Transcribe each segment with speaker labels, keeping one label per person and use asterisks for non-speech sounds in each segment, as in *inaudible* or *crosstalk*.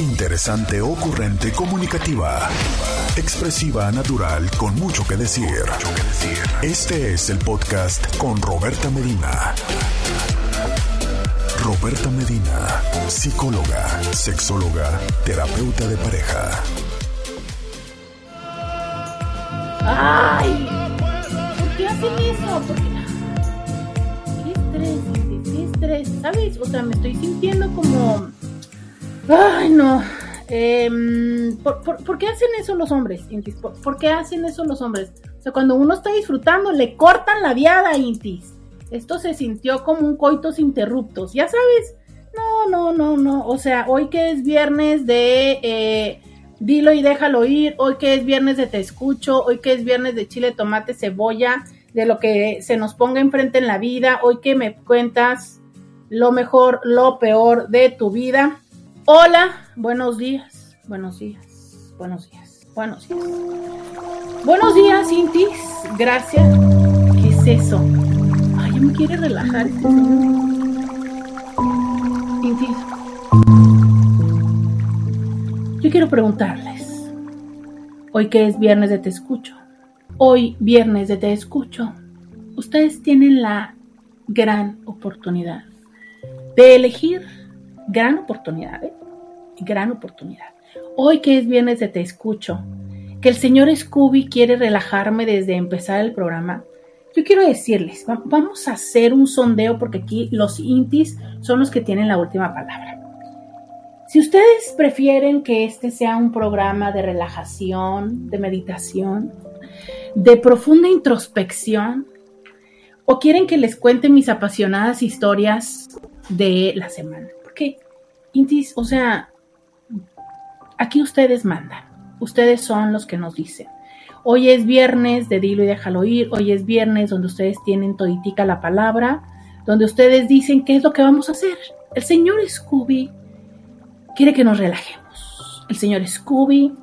Speaker 1: Interesante, ocurrente, comunicativa. Expresiva, natural, con mucho que decir. Este es el podcast con Roberta Medina. Roberta Medina, psicóloga, sexóloga, terapeuta de pareja.
Speaker 2: ¡Ay! ¿Por qué hacen eso? ¿Por qué? ¿Qué estrés? ¿Qué estrés? ¿Sabes? O sea, me estoy sintiendo como... Ay, no. Em, ¿por, qué hacen eso los hombres, Intis? ¿Por, por qué hacen eso los hombres? O sea, cuando uno está disfrutando, le cortan la viada, Intis. Esto se sintió como un coitos interruptos, ya sabes. No, no, no, no. O sea, hoy que es viernes de eh, dilo y déjalo ir, hoy que es viernes de te escucho, hoy que es viernes de chile, tomate, cebolla, de lo que se nos ponga enfrente en la vida, hoy que me cuentas lo mejor, lo peor de tu vida. Hola, buenos días, buenos días, buenos días, buenos días. Buenos días, Intis, gracias. ¿Qué es eso? Ay, me quiere relajar este. Intis. Yo quiero preguntarles, hoy que es viernes de Te Escucho, hoy viernes de Te Escucho, ustedes tienen la gran oportunidad de elegir, gran oportunidad, ¿eh? gran oportunidad. Hoy que es viernes de Te Escucho, que el señor Scooby quiere relajarme desde empezar el programa, yo quiero decirles, vamos a hacer un sondeo porque aquí los intis son los que tienen la última palabra. Si ustedes prefieren que este sea un programa de relajación, de meditación, de profunda introspección, o quieren que les cuente mis apasionadas historias de la semana. O sea, aquí ustedes mandan, ustedes son los que nos dicen. Hoy es viernes de Dilo y déjalo ir. Hoy es viernes donde ustedes tienen toditica la palabra, donde ustedes dicen qué es lo que vamos a hacer. El señor Scooby quiere que nos relajemos. El señor Scooby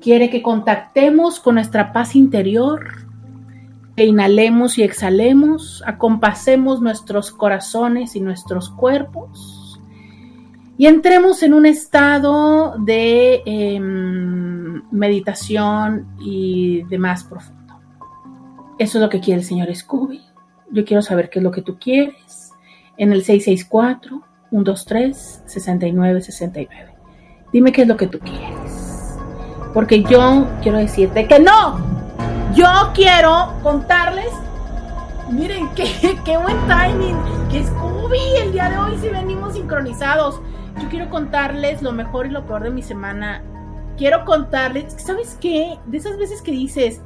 Speaker 2: quiere que contactemos con nuestra paz interior, que inhalemos y exhalemos, acompasemos nuestros corazones y nuestros cuerpos y entremos en un estado de eh, meditación y de más profundo. Eso es lo que quiere el señor Scooby. Yo quiero saber qué es lo que tú quieres. En el 664-123-6969. Dime qué es lo que tú quieres. Porque yo quiero decirte que no. Yo quiero contarles. Miren *laughs* qué, qué buen timing. Que Scooby el día de hoy si venimos sincronizados. Yo quiero contarles lo mejor y lo peor de mi semana quiero contarles, ¿sabes qué? De esas veces que dices,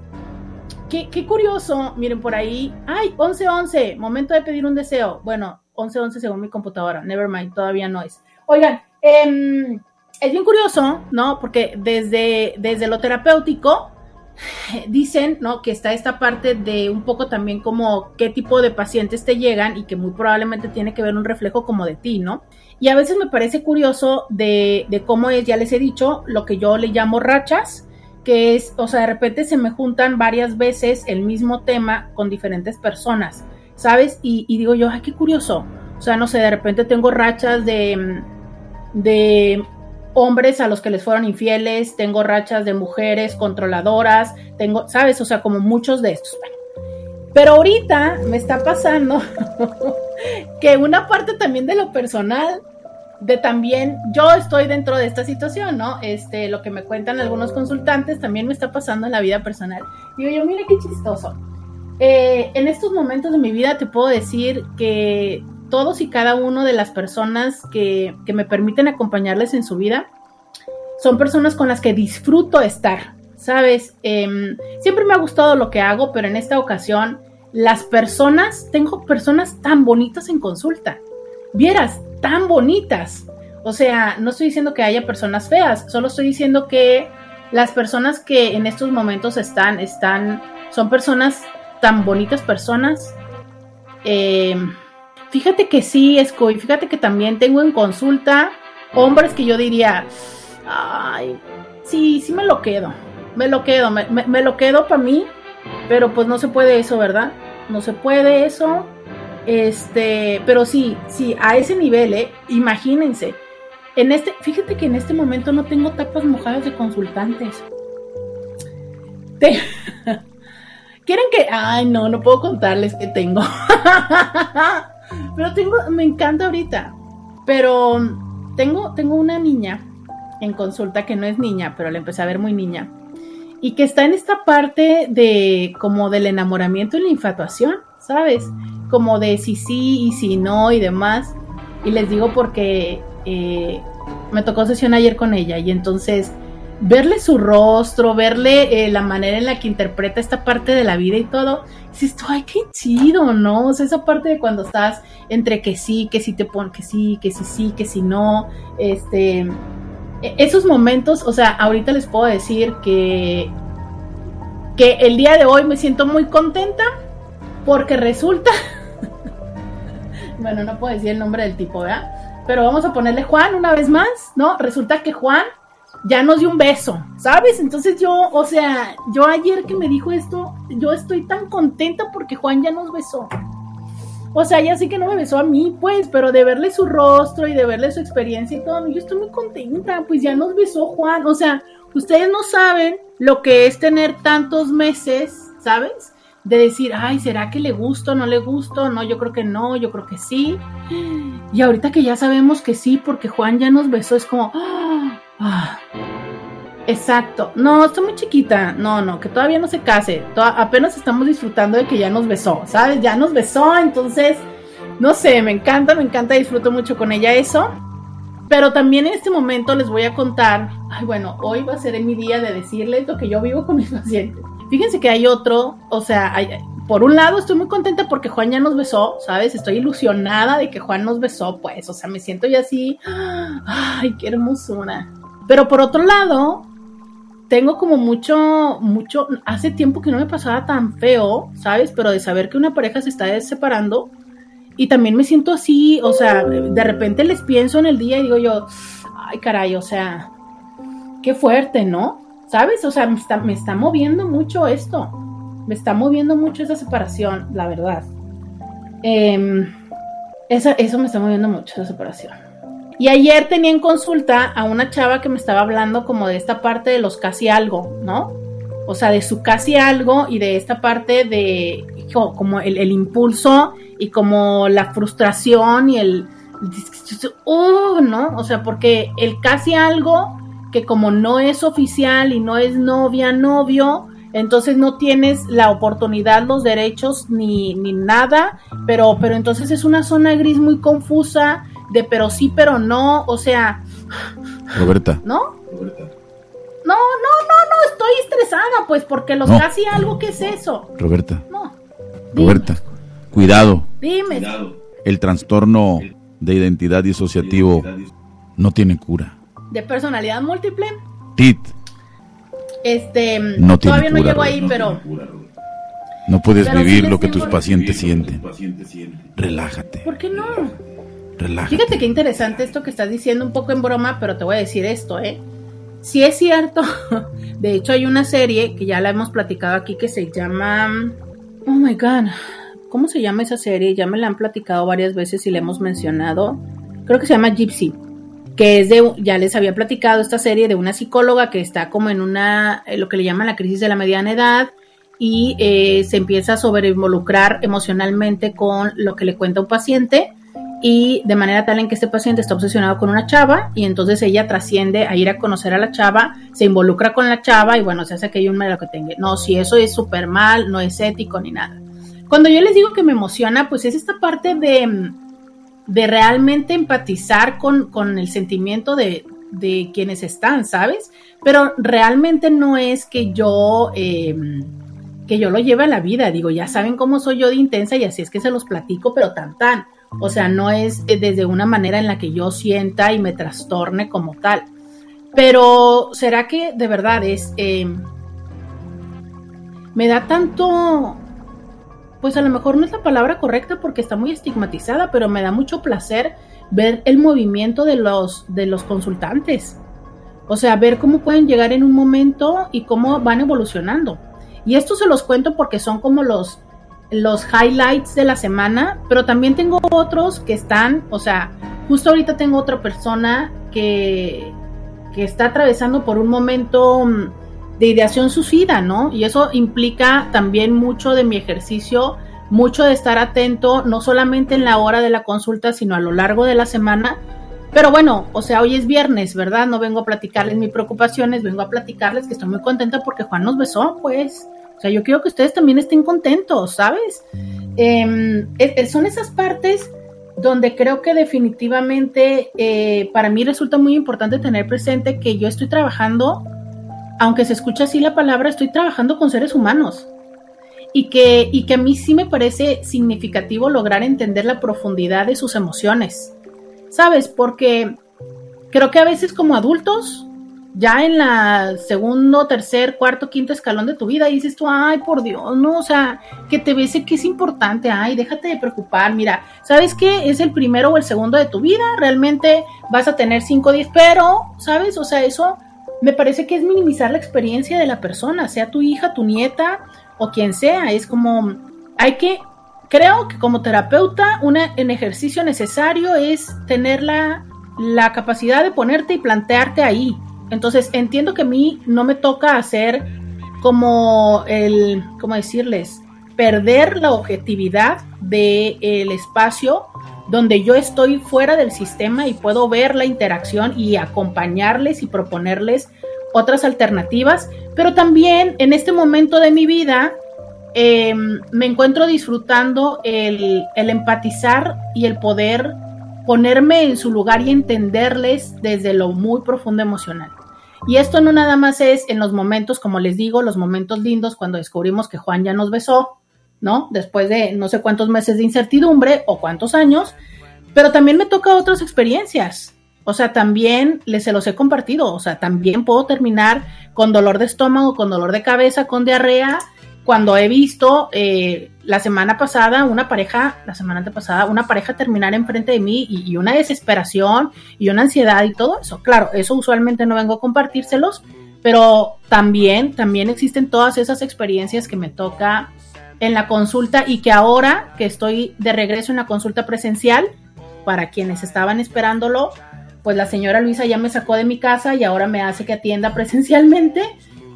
Speaker 2: qué, qué curioso, miren por ahí, ay, 11-11, momento de pedir un deseo. Bueno, 11-11 según mi computadora, never mind, todavía no es. Oigan, eh, es bien curioso, ¿no? Porque desde, desde lo terapéutico *laughs* dicen, ¿no? Que está esta parte de un poco también como qué tipo de pacientes te llegan y que muy probablemente tiene que ver un reflejo como de ti, ¿no? Y a veces me parece curioso de, cómo es, ya les he dicho, lo que yo le llamo rachas, que es, o sea, de repente se me juntan varias veces el mismo tema con diferentes personas, ¿sabes? Y, digo yo, ay, qué curioso. O sea, no sé, de repente tengo rachas de, de hombres a los que les fueron infieles, tengo rachas de mujeres controladoras, tengo, ¿sabes? O sea, como muchos de estos. Pero ahorita me está pasando *laughs* que una parte también de lo personal, de también, yo estoy dentro de esta situación, ¿no? Este, lo que me cuentan algunos consultantes también me está pasando en la vida personal. Digo yo, mira qué chistoso. Eh, en estos momentos de mi vida te puedo decir que todos y cada uno de las personas que, que me permiten acompañarles en su vida son personas con las que disfruto estar, ¿sabes? Eh, siempre me ha gustado lo que hago, pero en esta ocasión las personas, tengo personas tan bonitas en consulta. Vieras, tan bonitas. O sea, no estoy diciendo que haya personas feas, solo estoy diciendo que las personas que en estos momentos están, están, son personas tan bonitas personas. Eh, fíjate que sí, Escoy, fíjate que también tengo en consulta hombres que yo diría, ay, sí, sí me lo quedo, me lo quedo, me lo quedo para mí, pero pues no se puede eso, ¿verdad? no se puede eso. Este, pero sí, sí, a ese nivel, ¿eh? imagínense. En este, fíjate que en este momento no tengo tapas mojadas de consultantes. *laughs* ¿Quieren que.? Ay, no, no puedo contarles que tengo. *laughs* Pero tengo, me encanta ahorita. Pero tengo, tengo una niña en consulta que no es niña, pero la empecé a ver muy niña. Y que está en esta parte de como del enamoramiento y la infatuación, ¿sabes? Como de si sí y si no y demás. Y les digo porque eh, me tocó sesión ayer con ella y entonces verle su rostro, verle eh, la manera en la que interpreta esta parte de la vida y todo, dices, ay, qué chido, ¿no? O sea, esa parte de cuando estás entre que sí, que sí te ponen, que sí, que sí, sí, que sí, no, este, e-, esos momentos, o sea, ahorita les puedo decir que, que el día de hoy me siento muy contenta porque resulta, *laughs* bueno, no puedo decir el nombre del tipo, ¿verdad? Pero vamos a ponerle Juan una vez más, ¿no? Resulta que Juan ya nos dio un beso, ¿sabes? Entonces yo, o sea, yo ayer que me dijo esto, yo estoy tan contenta porque Juan ya nos besó. O sea, ya sé que no me besó a mí, pues, pero de verle su rostro y de verle su experiencia y todo, yo estoy muy contenta, pues ya nos besó Juan. O sea, ustedes no saben lo que es tener tantos meses, ¿sabes? De decir, ay, ¿será que le gusto, no le gusto? No, yo creo que no, yo creo que sí. Y ahorita que ya sabemos que sí, porque Juan ya nos besó, es como, Ah, exacto. No, estoy muy chiquita. No, no, que todavía no se case. apenas estamos disfrutando de que ya nos besó, ¿sabes? Ya nos besó, entonces, no sé, me encanta, me encanta, disfruto mucho con ella eso. Pero también en este momento les voy a contar, ay, bueno, hoy va a ser mi día de decirles lo que yo vivo con mis *laughs* pacientes. Fíjense que hay otro, o sea, por un lado estoy muy contenta porque Juan ya nos besó, ¿sabes? Estoy ilusionada de que Juan nos besó, pues, o sea, me siento ya así, *gasps* ay, qué hermosura. Pero por otro lado, tengo como mucho, mucho, hace tiempo que no me pasaba tan feo, ¿sabes? Pero de saber que una pareja se está separando y también me siento así, o sea, de repente les pienso en el día y digo yo, ay caray, o sea, qué fuerte, ¿no? ¿Sabes? O sea, me está, moviendo mucho esto, me está moviendo mucho esa separación, la verdad. Em, eso me está moviendo mucho, esa separación. Y ayer tenía en consulta a una chava que me estaba hablando como de esta parte de los casi algo, ¿no? O sea, de su casi algo y de esta parte de como el, impulso y como la frustración y el, uh, ¿no? O sea, porque el casi algo que como no es oficial y no es novia, novio, entonces no tienes la oportunidad, los derechos ni, ni nada, pero, pero entonces es una zona gris muy confusa de pero sí, pero no, o sea...
Speaker 3: Roberta.
Speaker 2: ¿No? Roberta. No, no, no, no, estoy estresada, pues, porque los casi algo, ¿qué es eso?
Speaker 3: Roberta. No. Roberta, cuidado.
Speaker 2: Dime.
Speaker 3: El trastorno de identidad disociativo no tiene cura.
Speaker 2: ¿De personalidad múltiple?
Speaker 3: TIT.
Speaker 2: Este, no todavía no llego ahí, pero...
Speaker 3: No puedes vivir lo que tus pacientes sienten. Relájate.
Speaker 2: ¿Por qué no? Fíjate qué interesante esto que estás diciendo, un poco en broma, pero te voy a decir esto, ¿eh? Si es cierto, *laughs* de hecho hay una serie que ya la hemos platicado aquí que se llama... Oh my god, ¿cómo se llama esa serie? Ya me la han platicado varias veces y la hemos mencionado. Creo que se llama Gypsy, que es de, ya les había platicado esta serie de una psicóloga que está como en una, eh, lo que le llaman la crisis de la mediana edad y eh, se empieza a sobreinvolucrar emocionalmente con lo que le cuenta un paciente y de manera tal en que este paciente está obsesionado con una chava y entonces ella trasciende a ir a conocer a la chava, se involucra con la chava y bueno, se hace que hay un malo que tenga. No, si eso es súper mal, no es ético ni nada. Cuando yo les digo que me emociona, pues es esta parte de, de realmente empatizar con, con el sentimiento de, de, quienes están, ¿sabes? Pero realmente no es que yo... Em, que yo lo lleve a la vida, digo, ya saben cómo soy yo de intensa y así es que se los platico, pero tan tan. O sea, no es eh, desde una manera en la que yo sienta y me trastorne como tal. Pero, ¿será que de verdad es... Em, me da tanto... Pues a lo mejor no es la palabra correcta porque está muy estigmatizada, pero me da mucho placer ver el movimiento de los, de los consultantes. O sea, ver cómo pueden llegar en un momento y cómo van evolucionando. Y esto se los cuento porque son como los, los highlights de la semana, pero también tengo otros que están, o sea, justo ahorita tengo otra persona que, que está atravesando por un momento mm, de ideación suicida, ¿no? Y eso implica también mucho de mi ejercicio, mucho de estar atento, no solamente en la hora de la consulta, sino a lo largo de la semana. Pero bueno, o sea, hoy es viernes, ¿verdad? No vengo a platicarles mis preocupaciones, vengo a platicarles que estoy muy contenta porque Juan nos besó, pues. O sea, yo quiero que ustedes también estén contentos, ¿sabes? Em, son esas partes donde creo que definitivamente eh, para mí resulta muy importante tener presente que yo estoy trabajando, aunque se escucha así la palabra, estoy trabajando con seres humanos. Y que, y que a mí sí me parece significativo lograr entender la profundidad de sus emociones. ¿Sabes? Porque creo que a veces como adultos ya en la segundo, tercer, cuarto, quinto escalón de tu vida y dices tú, ay, por Dios, no, o sea, que te ves que es importante, ay, déjate de preocupar, mira, ¿sabes qué? Es el primero o el segundo de tu vida, realmente vas a tener cinco o diez, pero, ¿sabes? O sea, eso me parece que es minimizar la experiencia de la persona, sea tu hija, tu nieta o quien sea, es como, hay que, creo que como terapeuta, un ejercicio necesario es tener la, la capacidad de ponerte y plantearte ahí, entonces entiendo que a mí no me toca hacer como el, ¿cómo decirles? Perder la objetividad del el espacio donde yo estoy fuera del sistema y puedo ver la interacción y acompañarles y proponerles otras alternativas, pero también en este momento de mi vida em, me encuentro disfrutando el, el empatizar y el poder ponerme en su lugar y entenderles desde lo muy profundo emocional. Y esto no nada más es en los momentos, como les digo, los momentos lindos cuando descubrimos que Juan ya nos besó, ¿no? Después de no sé cuántos meses de incertidumbre o cuántos años, pero también me toca otras experiencias. O sea, también les se los he compartido. O sea, también puedo terminar con dolor de estómago, con dolor de cabeza, con diarrea, cuando he visto eh, la semana pasada una pareja, la semana antepasada, una pareja terminar enfrente de mí y, una desesperación y una ansiedad y todo eso. Claro, eso usualmente no vengo a compartírselos, pero también, también existen todas esas experiencias que me toca en la consulta y que ahora que estoy de regreso en la consulta presencial, para quienes estaban esperándolo, pues la señora Luisa ya me sacó de mi casa y ahora me hace que atienda presencialmente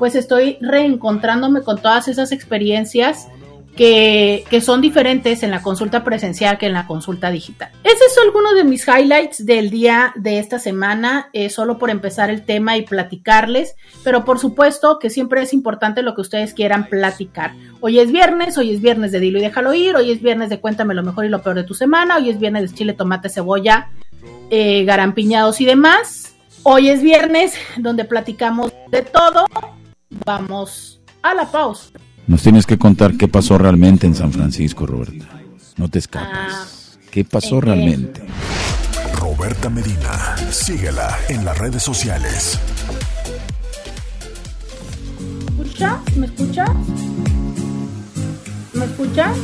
Speaker 2: pues estoy reencontrándome con todas esas experiencias que, son diferentes en la consulta presencial que en la consulta digital. Ese es alguno de mis highlights del día de esta semana, eh, solo por empezar el tema y platicarles, pero por supuesto que siempre es importante lo que ustedes quieran platicar. Hoy es viernes, hoy es viernes de Dilo y déjalo ir, hoy es viernes de Cuéntame lo mejor y lo peor de tu semana, hoy es viernes de chile, tomate, cebolla, eh, garampiñados y demás. Hoy es viernes donde platicamos de todo Vamos a la pausa.
Speaker 3: Nos tienes que contar qué pasó realmente en San Francisco, Roberta. No te escapas. Ah, ¿Qué pasó realmente?
Speaker 1: Roberta Medina, síguela en las redes sociales.
Speaker 2: ¿Me escuchas? ¿Me escuchas? ¿Me escuchas?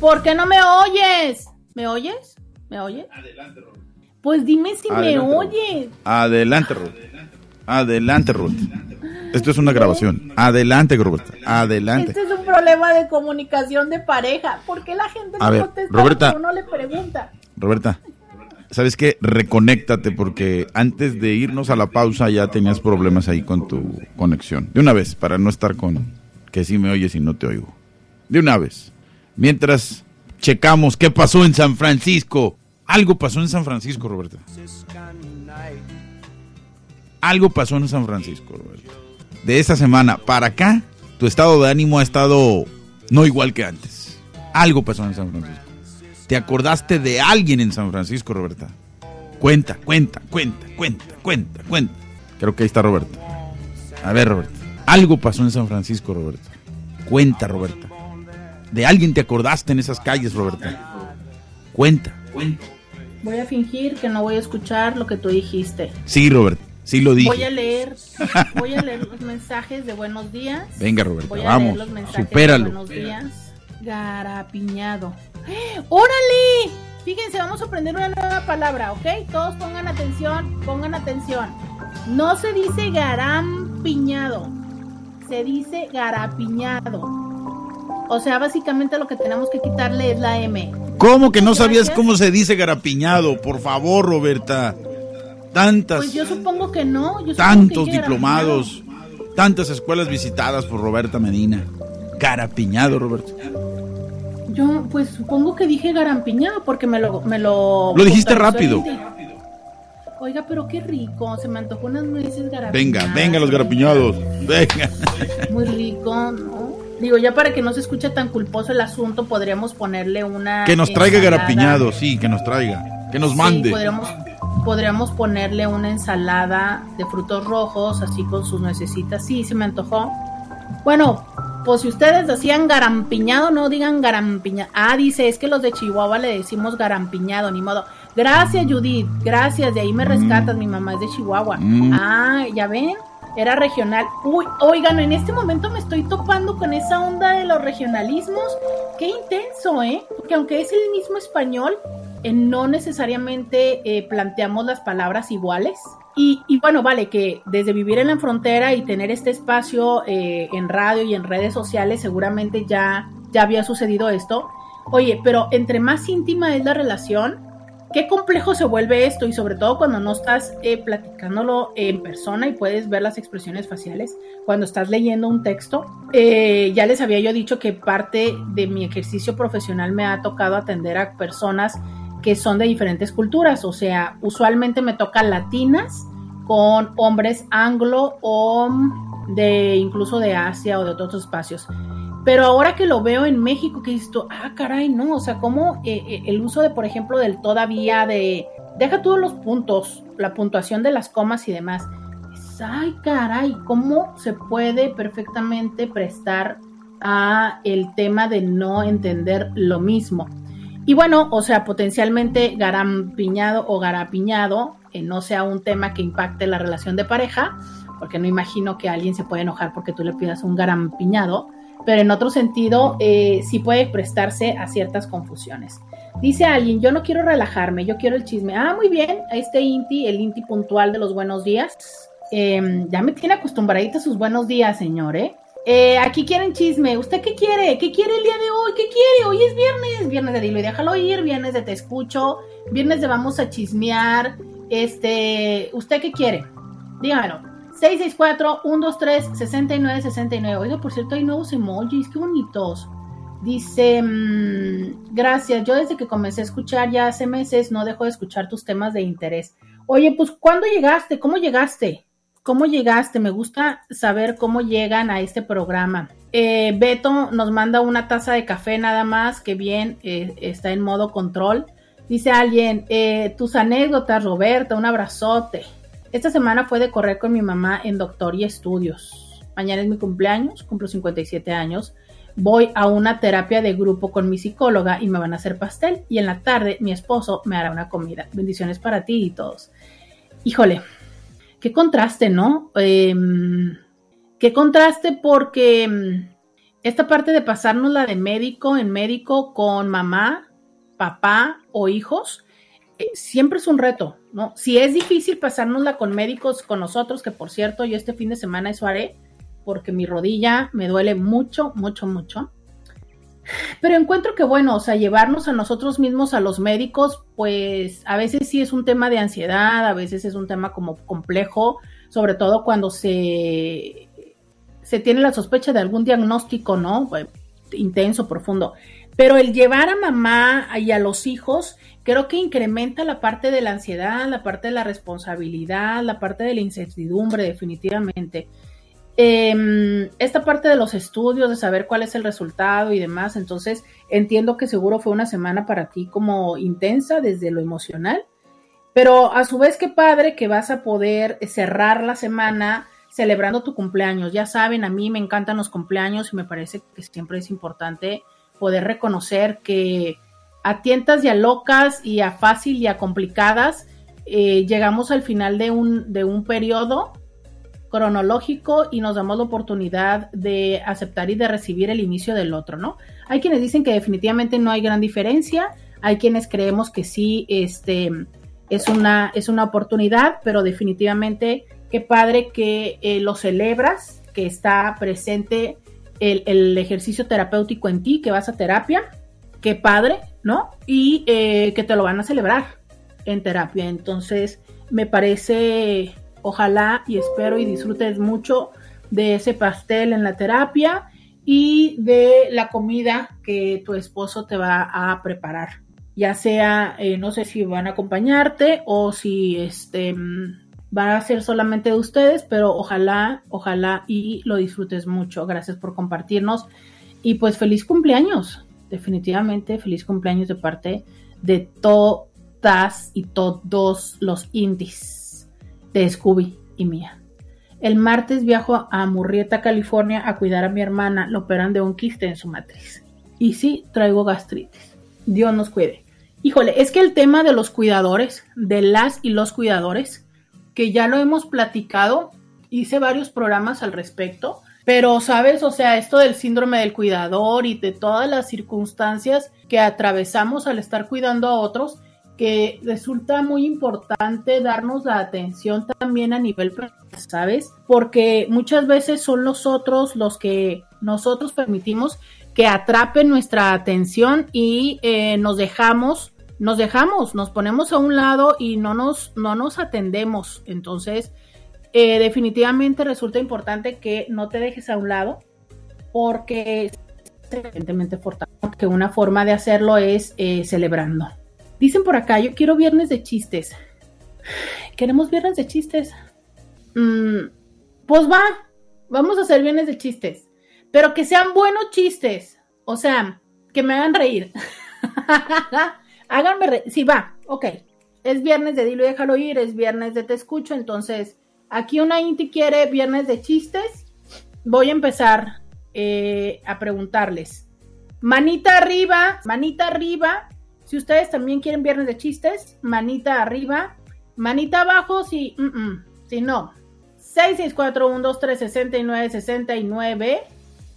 Speaker 2: ¿Por qué no me oyes? ¿Me oyes? ¿Me oyes? Adelante, Roberta. Pues dime si me oyes.
Speaker 3: Adelante, Roberta. Adelante, Roberta. Esto es una grabación. Adelante, Roberta. Adelante.
Speaker 2: Este es un problema de comunicación de pareja. ¿Por qué la gente no contesta
Speaker 3: Roberta,
Speaker 2: uno le pregunta?
Speaker 3: Roberta, ¿sabes qué? Reconéctate porque antes de irnos a la pausa ya tenías problemas ahí con tu conexión. De una vez, para no estar con que sí me oyes y no te oigo. De una vez. Mientras checamos qué pasó en San Francisco. Algo pasó en San Francisco, Roberta. Algo pasó en San Francisco, Roberta de esta semana para acá, tu estado de ánimo ha estado no igual que antes. Algo pasó en San Francisco. ¿Te acordaste de alguien en San Francisco, Roberta? Cuenta, cuenta, cuenta, cuenta, cuenta, cuenta. Creo que ahí está Roberta. A ver, Roberta. Algo pasó en San Francisco, Roberta. Cuenta, Roberta. ¿De alguien te acordaste en esas calles, Roberta? Cuenta, cuenta.
Speaker 2: Voy a fingir que no voy a escuchar lo que tú dijiste.
Speaker 3: Sí, Roberta. Sí lo dije.
Speaker 2: Voy a leer, voy a leer los mensajes de buenos días.
Speaker 3: Venga, Roberto, vamos. Leer los mensajes supéralo.
Speaker 2: De buenos días. Garapiñado. ¡Órale! Fíjense, vamos a aprender una nueva palabra, ¿ok? Todos pongan atención, pongan atención. No se dice garampiñado, se dice garapiñado. O sea, básicamente lo que tenemos que quitarle es la M.
Speaker 3: ¿Cómo que no sabías cómo se dice garapiñado? Por favor, Roberta. Tantas.
Speaker 2: Pues yo supongo que no. Yo supongo que
Speaker 3: tantos diplomados, tantas escuelas visitadas por Roberta Medina. Garapiñado, Roberto.
Speaker 2: Yo, pues supongo que dije garampiñado porque me lo. Me lo,
Speaker 3: Lo dijiste rápido.
Speaker 2: Oiga, pero qué rico. Se me antojó unas nueces garapiñadas.
Speaker 3: Venga, venga los garapiñados. Venga.
Speaker 2: Muy rico, ¿no? Digo, ya para que no se escuche tan culposo el asunto, podríamos ponerle una.
Speaker 3: Que nos traiga
Speaker 2: ensalada.
Speaker 3: garapiñados, sí, que nos traiga. Que nos
Speaker 2: Sí,
Speaker 3: mande.
Speaker 2: podríamos, podríamos ponerle una ensalada de frutos rojos, así con sus nuecesitas. Sí, se me antojó. Bueno, pues si ustedes decían garampiñado, no digan garampiñado. Ah, dice, es que los de Chihuahua le decimos garampiñado, ni modo. Gracias, Judith. Gracias, de ahí me rescatas. Mi mamá es de Chihuahua.
Speaker 3: Mm.
Speaker 2: Ah, ya ven. Era regional. Uy, oigan, en este momento me estoy topando con esa onda de los regionalismos. Qué intenso, ¿eh? Porque aunque es el mismo español, no necesariamente eh, planteamos las palabras iguales. Y, y bueno, vale, que desde vivir en la frontera y tener este espacio eh, en radio y en redes sociales, seguramente ya, ya había sucedido esto. Oye, pero entre más íntima es la relación, qué complejo se vuelve esto y sobre todo cuando no estás eh, platicándolo en persona y puedes ver las expresiones faciales cuando estás leyendo un texto. Ya les había yo dicho que parte de mi ejercicio profesional me ha tocado atender a personas que son de diferentes culturas, o sea, usualmente me toca latinas con hombres anglo o de incluso de Asia o de otros espacios. Pero ahora que lo veo en México, que esto, ah, caray, no, o sea, como eh, eh, el uso de, por ejemplo, del todavía, de, deja todos los puntos, la puntuación de las comas y demás. Es, ay, caray, cómo se puede perfectamente prestar a el tema de no entender lo mismo. Y bueno, o sea, potencialmente garampiñado o garapiñado, eh, no sea un tema que impacte la relación de pareja, porque no imagino que alguien se pueda enojar porque tú le pidas un garampiñado, pero en otro sentido eh, sí puede prestarse a ciertas confusiones. Dice alguien, yo no quiero relajarme, yo quiero el chisme. Ah, muy bien, este Inti, el Inti puntual de los buenos días, eh, ya me tiene acostumbradita sus buenos días, señor, ¿eh? Eh, aquí quieren chisme. ¿Usted qué quiere? ¿Qué quiere el día de hoy? ¿Qué quiere? Hoy es viernes. Viernes de dilo y déjalo ir. Viernes de te escucho. Viernes de vamos a chismear. Este, ¿usted qué quiere? Dígamelo. 664-123-6969. Oiga, por cierto, hay nuevos emojis. Qué bonitos. Dice, mm, gracias. Yo desde que comencé a escuchar ya hace meses no dejo de escuchar tus temas de interés. Oye, pues, ¿cuándo llegaste? ¿Cómo llegaste? ¿Cómo llegaste? Me gusta saber cómo llegan a este programa. Eh, Beto nos manda una taza de café nada más, que bien, eh, está en modo control. Dice alguien, eh, tus anécdotas, Roberta, un abrazote. Esta semana fue de correr con mi mamá en Doctor y Estudios. Mañana es mi cumpleaños, cumplo 57 años. Voy a una terapia de grupo con mi psicóloga y me van a hacer pastel. Y en la tarde mi esposo me hará una comida. Bendiciones para ti y todos. Híjole, qué contraste, ¿no? Eh, qué contraste porque mm, esta parte de pasarnos la de médico en médico con mamá, papá o hijos, eh, siempre es un reto, ¿no? Si es difícil pasárnosla con médicos, con nosotros, que por cierto, yo este fin de semana eso haré, porque mi rodilla me duele mucho, mucho, mucho. Pero encuentro que, bueno, o sea, llevarnos a nosotros mismos a los médicos, pues a veces sí es un tema de ansiedad, a veces es un tema como complejo, sobre todo cuando se, se tiene la sospecha de algún diagnóstico, ¿no? Eh, Intenso, profundo. Pero el llevar a mamá y a los hijos, creo que incrementa la parte de la ansiedad, la parte de la responsabilidad, la parte de la incertidumbre, definitivamente. Eh, esta parte de los estudios, de saber cuál es el resultado y demás, entonces entiendo que seguro fue una semana para ti como intensa desde lo emocional, pero a su vez qué padre que vas a poder cerrar la semana celebrando tu cumpleaños. Ya saben, a mí me encantan los cumpleaños y me parece que siempre es importante poder reconocer que a tientas y a locas y a fácil y a complicadas eh, llegamos al final de un, de un periodo cronológico y nos damos la oportunidad de aceptar y de recibir el inicio del otro, ¿no? Hay quienes dicen que definitivamente no hay gran diferencia, hay quienes creemos que sí, este, es una, es una oportunidad, pero definitivamente qué padre que eh, lo celebras, que está presente el, el, ejercicio terapéutico en ti, que vas a terapia, qué padre, ¿no? Y eh, que te lo van a celebrar en terapia. Entonces, me parece, ojalá y espero y disfrutes mucho de ese pastel en la terapia y de la comida que tu esposo te va a preparar. Ya sea, eh, no sé si van a acompañarte o si este va a ser solamente de ustedes, pero ojalá, ojalá y lo disfrutes mucho. Gracias por compartirnos y pues feliz cumpleaños. Definitivamente feliz cumpleaños de parte de todas y todos los indies de Scooby y mía. El martes viajo a Murrieta, California, a cuidar a mi hermana. Lo operan de un quiste en su matriz. Y sí, traigo gastritis. Dios nos cuide. Híjole, es que el tema de los cuidadores, de las y los cuidadores, que ya lo hemos platicado, hice varios programas al respecto, pero sabes, o sea, esto del síndrome del cuidador y de todas las circunstancias que atravesamos al estar cuidando a otros, que resulta muy importante darnos la atención también a nivel ¿sabes? Porque muchas veces son los otros los que nosotros permitimos que atrapen nuestra atención y eh, nos dejamos, nos dejamos, nos ponemos a un lado y no nos, no nos atendemos. Entonces, eh, definitivamente resulta importante que no te dejes a un lado porque evidentemente que una forma de hacerlo es eh, celebrando. Dicen por acá, yo quiero viernes de chistes. ¿Queremos viernes de chistes? Mm, pues va, vamos a hacer viernes de chistes. Pero que sean buenos chistes. O sea, que me hagan reír. *laughs* Háganme reír. Sí, va, ok. Es viernes de dilo y déjalo ir, es viernes de te escucho. Entonces, aquí una Inti quiere viernes de chistes. Voy a empezar eh, a preguntarles. Manita arriba, manita arriba si ustedes también quieren viernes de chistes, manita arriba, manita abajo si, si no. 664-123-6969.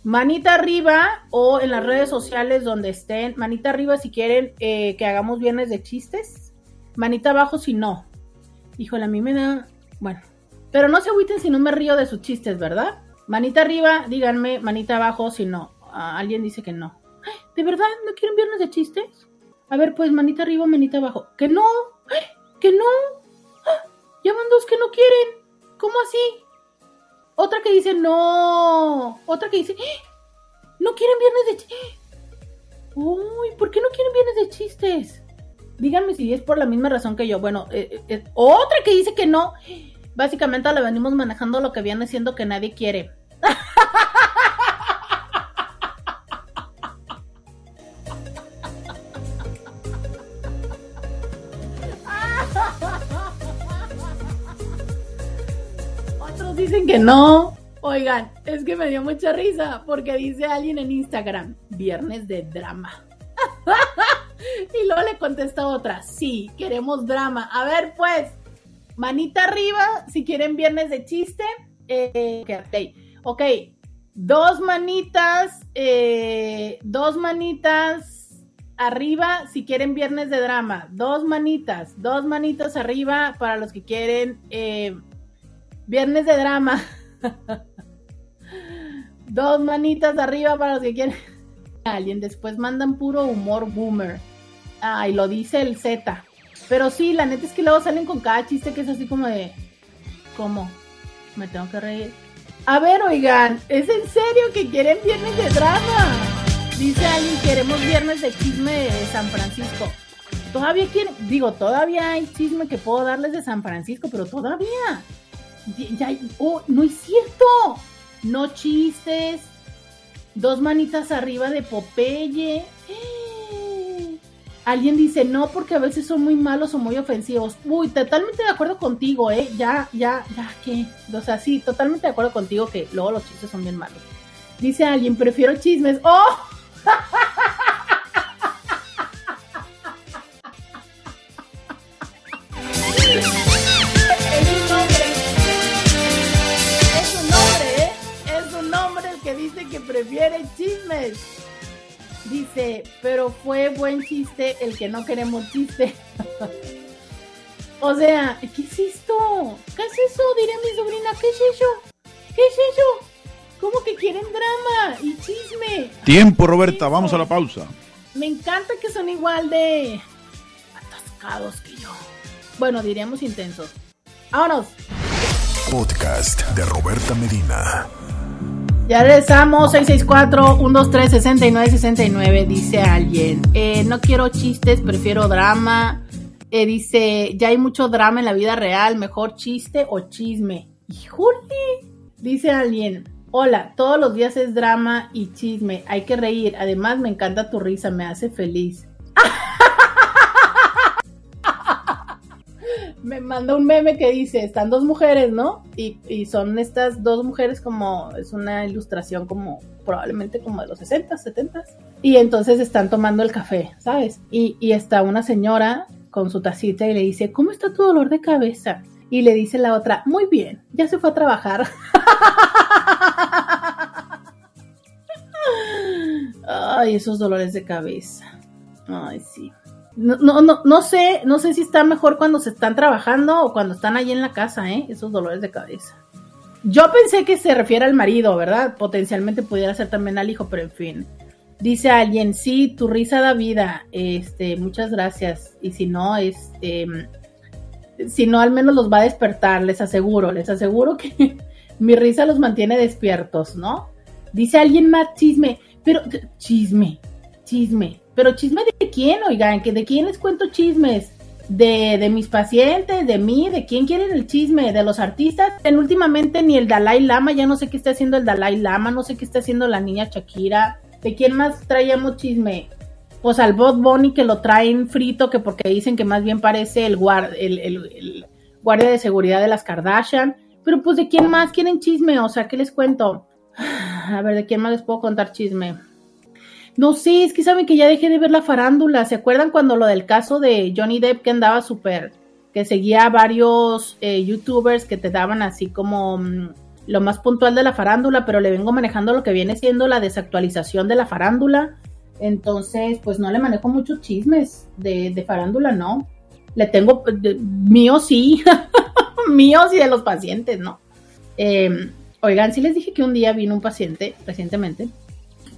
Speaker 2: Manita arriba o en las redes sociales donde estén. Manita arriba si quieren eh, que hagamos viernes de chistes. Manita abajo si no. Híjole, a mí me da. Bueno. Pero no se agüiten si no me río de sus chistes, ¿verdad? Manita arriba, díganme, manita abajo si no. Ah, alguien dice que no. ¿De verdad no quieren viernes de chistes? A ver, pues manita arriba, manita abajo. Que no, que no. Ya van dos que no quieren. ¿Cómo así? Otra que dice no. Otra que dice, no quieren viernes de chistes. Uy, ¿por qué no quieren viernes de chistes? Díganme si es por la misma razón que yo. Bueno, eh, eh, eh, otra que dice que no. Básicamente la venimos manejando lo que viene siendo que nadie quiere. *laughs* dicen que no. Oigan, es que me dio mucha risa porque dice alguien en Instagram, viernes de drama. *laughs* y luego le contesta otra, sí, queremos drama. A ver, pues, manita arriba si quieren viernes de chiste. Eh, ok, dos manitas, eh, dos manitas arriba si quieren viernes de drama. Dos manitas, dos manitas arriba para los que quieren eh, Viernes de drama. Dos manitas arriba para los que quieren. Alguien después mandan puro humor boomer. Ay, lo dice el Z. Pero sí, la neta es que luego salen con cada chiste que es así como de. ¿Cómo? Me tengo que reír. A ver, oigan, ¿es en serio que quieren viernes de drama? Dice alguien, queremos viernes de chisme de San Francisco. Todavía quieren, digo, todavía hay chisme que puedo darles de San Francisco, pero todavía. Oh, no es cierto. No chistes. Dos manitas arriba de Popeye. Alguien dice no porque a veces son muy malos o muy ofensivos. Uy, totalmente de acuerdo contigo, ¿eh? Ya, ya, ya, ¿qué? O sea, sí, totalmente de acuerdo contigo que luego los chistes son bien malos. Dice alguien, prefiero chismes. ¡Oh! *laughs* prefiere chismes. Dice, pero fue buen chiste el que no queremos chiste. *laughs* o sea, ¿qué es esto? ¿Qué es eso? Diré mi sobrina, ¿qué es eso? ¿Qué es eso? ¿Cómo que quieren drama y chisme?
Speaker 3: Tiempo, Roberta, vamos a la pausa.
Speaker 2: Me encanta que son igual de atascados que yo. Bueno, diríamos intensos. Vámonos.
Speaker 1: Podcast de Roberta Medina.
Speaker 2: Ya regresamos, 664-123-6969, dice alguien. Eh, no quiero chistes, prefiero drama. Eh, dice, ya hay mucho drama en la vida real, mejor chiste o chisme. ¡Híjole! Dice alguien, hola, todos los días es drama y chisme, hay que reír. Además, me encanta tu risa, me hace feliz. *laughs* me manda un meme que dice, están dos mujeres, ¿no? Y, y, son estas dos mujeres como, es una ilustración como, probablemente como de los 60, 70. Y entonces están tomando el café, ¿sabes? Y, y está una señora con su tacita y le dice, ¿cómo está tu dolor de cabeza? Y le dice la otra, muy bien, ya se fue a trabajar. *laughs* Ay, esos dolores de cabeza. Ay, sí. No, no, no, sé, no sé si está mejor cuando se están trabajando o cuando están ahí en la casa, ¿eh? Esos dolores de cabeza. Yo pensé que se refiere al marido, ¿verdad? Potencialmente pudiera ser también al hijo, pero en fin. Dice alguien, sí, tu risa da vida. Este, muchas gracias. Y si no, es, eh, si no, al menos los va a despertar, les aseguro, les aseguro que *laughs* mi risa los mantiene despiertos, ¿no? Dice alguien más chisme, pero chisme, chisme. Pero chisme de quién, oigan, que de quién les cuento chismes. De, de, mis pacientes, de mí, de quién quieren el chisme, de los artistas. En últimamente ni el Dalai Lama, ya no sé qué está haciendo el Dalai Lama, no sé qué está haciendo la niña Shakira. ¿De quién más traíamos chisme? Pues al Bot Bunny que lo traen frito, que porque dicen que más bien parece el, guard, el, guardia de seguridad de las Kardashian. Pero pues de quién más quieren chisme, o sea, ¿qué les cuento? *sighs* A ver, ¿de quién más les puedo contar chisme? No sé, es que saben que ya dejé de ver la farándula. ¿Se acuerdan cuando lo del caso de Johnny Depp que andaba súper, que seguía a varios eh, youtubers que te daban así como mmm, lo más puntual de la farándula, pero le vengo manejando lo que viene siendo la desactualización de la farándula. Entonces, pues no le manejo muchos chismes de, de farándula, no. Le tengo, de, mío sí, *laughs* míos y de los pacientes, ¿no? Eh, oigan, sí les dije que un día vino un paciente recientemente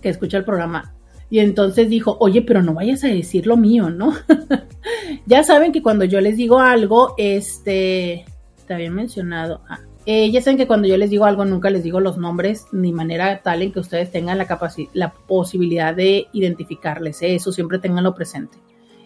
Speaker 2: que escucha el programa y entonces dijo, oye, pero no vayas a decir lo mío, ¿no? *laughs* ya saben que cuando yo les digo algo, este, te había mencionado, ah, eh, ya saben que cuando yo les digo algo nunca les digo los nombres ni manera tal en que ustedes tengan la, la posibilidad de identificarles, ¿eh? eso siempre tenganlo presente.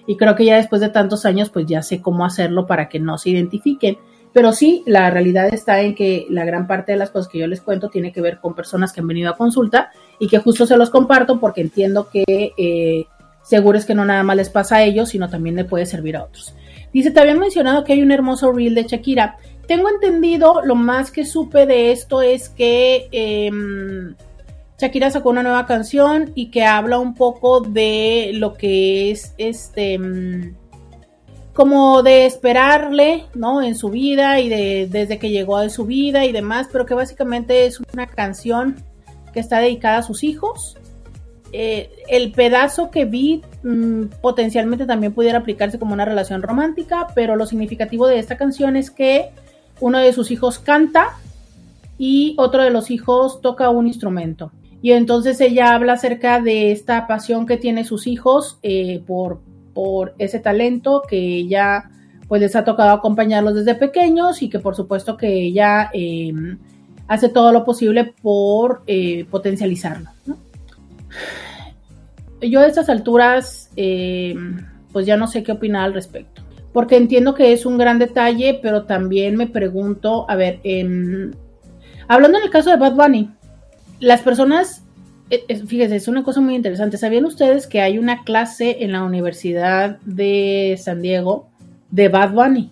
Speaker 2: Y creo que ya después de tantos años pues ya sé cómo hacerlo para que no se identifiquen. Pero sí, la realidad está en que la gran parte de las cosas que yo les cuento tiene que ver con personas que han venido a consulta y que justo se los comparto porque entiendo que eh, seguro es que no nada más les pasa a ellos, sino también le puede servir a otros. Dice, te habían mencionado que hay un hermoso reel de Shakira. Tengo entendido, lo más que supe de esto es que eh, Shakira sacó una nueva canción y que habla un poco de lo que es este como de esperarle, ¿no? En su vida y de desde que llegó a su vida y demás, pero que básicamente es una canción que está dedicada a sus hijos. Eh, el pedazo que vi mmm, potencialmente también pudiera aplicarse como una relación romántica, pero lo significativo de esta canción es que uno de sus hijos canta y otro de los hijos toca un instrumento. Y entonces ella habla acerca de esta pasión que tiene sus hijos eh, por, por ese talento que ella pues les ha tocado acompañarlos desde pequeños y que por supuesto que ella eh, hace todo lo posible por eh, potencializarlo. Yo a estas alturas eh, pues ya no sé qué opinar al respecto, porque entiendo que es un gran detalle, pero también me pregunto, a ver, eh, hablando en el caso de Bad Bunny, las personas fíjese, es una cosa muy interesante. ¿Sabían ustedes que hay una clase en la Universidad de San Diego de Bad Bunny?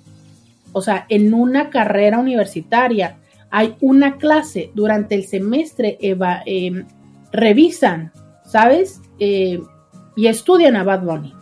Speaker 2: O sea, en una carrera universitaria hay una clase durante el semestre, eva, eh, revisan, ¿sabes? Eh, y estudian a Bad Bunny.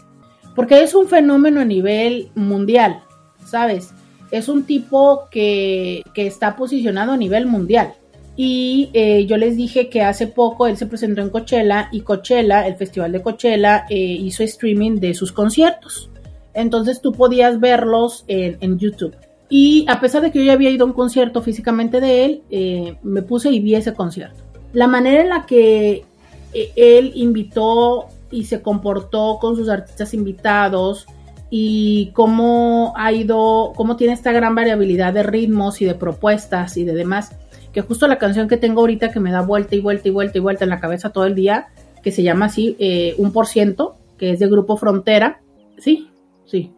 Speaker 2: Porque es un fenómeno a nivel mundial, ¿sabes? Es un tipo que, que está posicionado a nivel mundial. Y eh, yo les dije que hace poco él se presentó en Coachella y Coachella, el festival de Coachella, eh, hizo streaming de sus conciertos. Entonces tú podías verlos en, en, YouTube. Y a pesar de que yo ya había ido a un concierto físicamente de él, eh, me puse y vi ese concierto. La manera en la que eh, él invitó y se comportó con sus artistas invitados, y cómo ha ido, cómo tiene esta gran variabilidad de ritmos y de propuestas y de demás, que justo la canción que tengo ahorita que me da vuelta y vuelta y vuelta y vuelta en la cabeza todo el día, que se llama así, eh, un por ciento, que es de Grupo Frontera, sí, sí,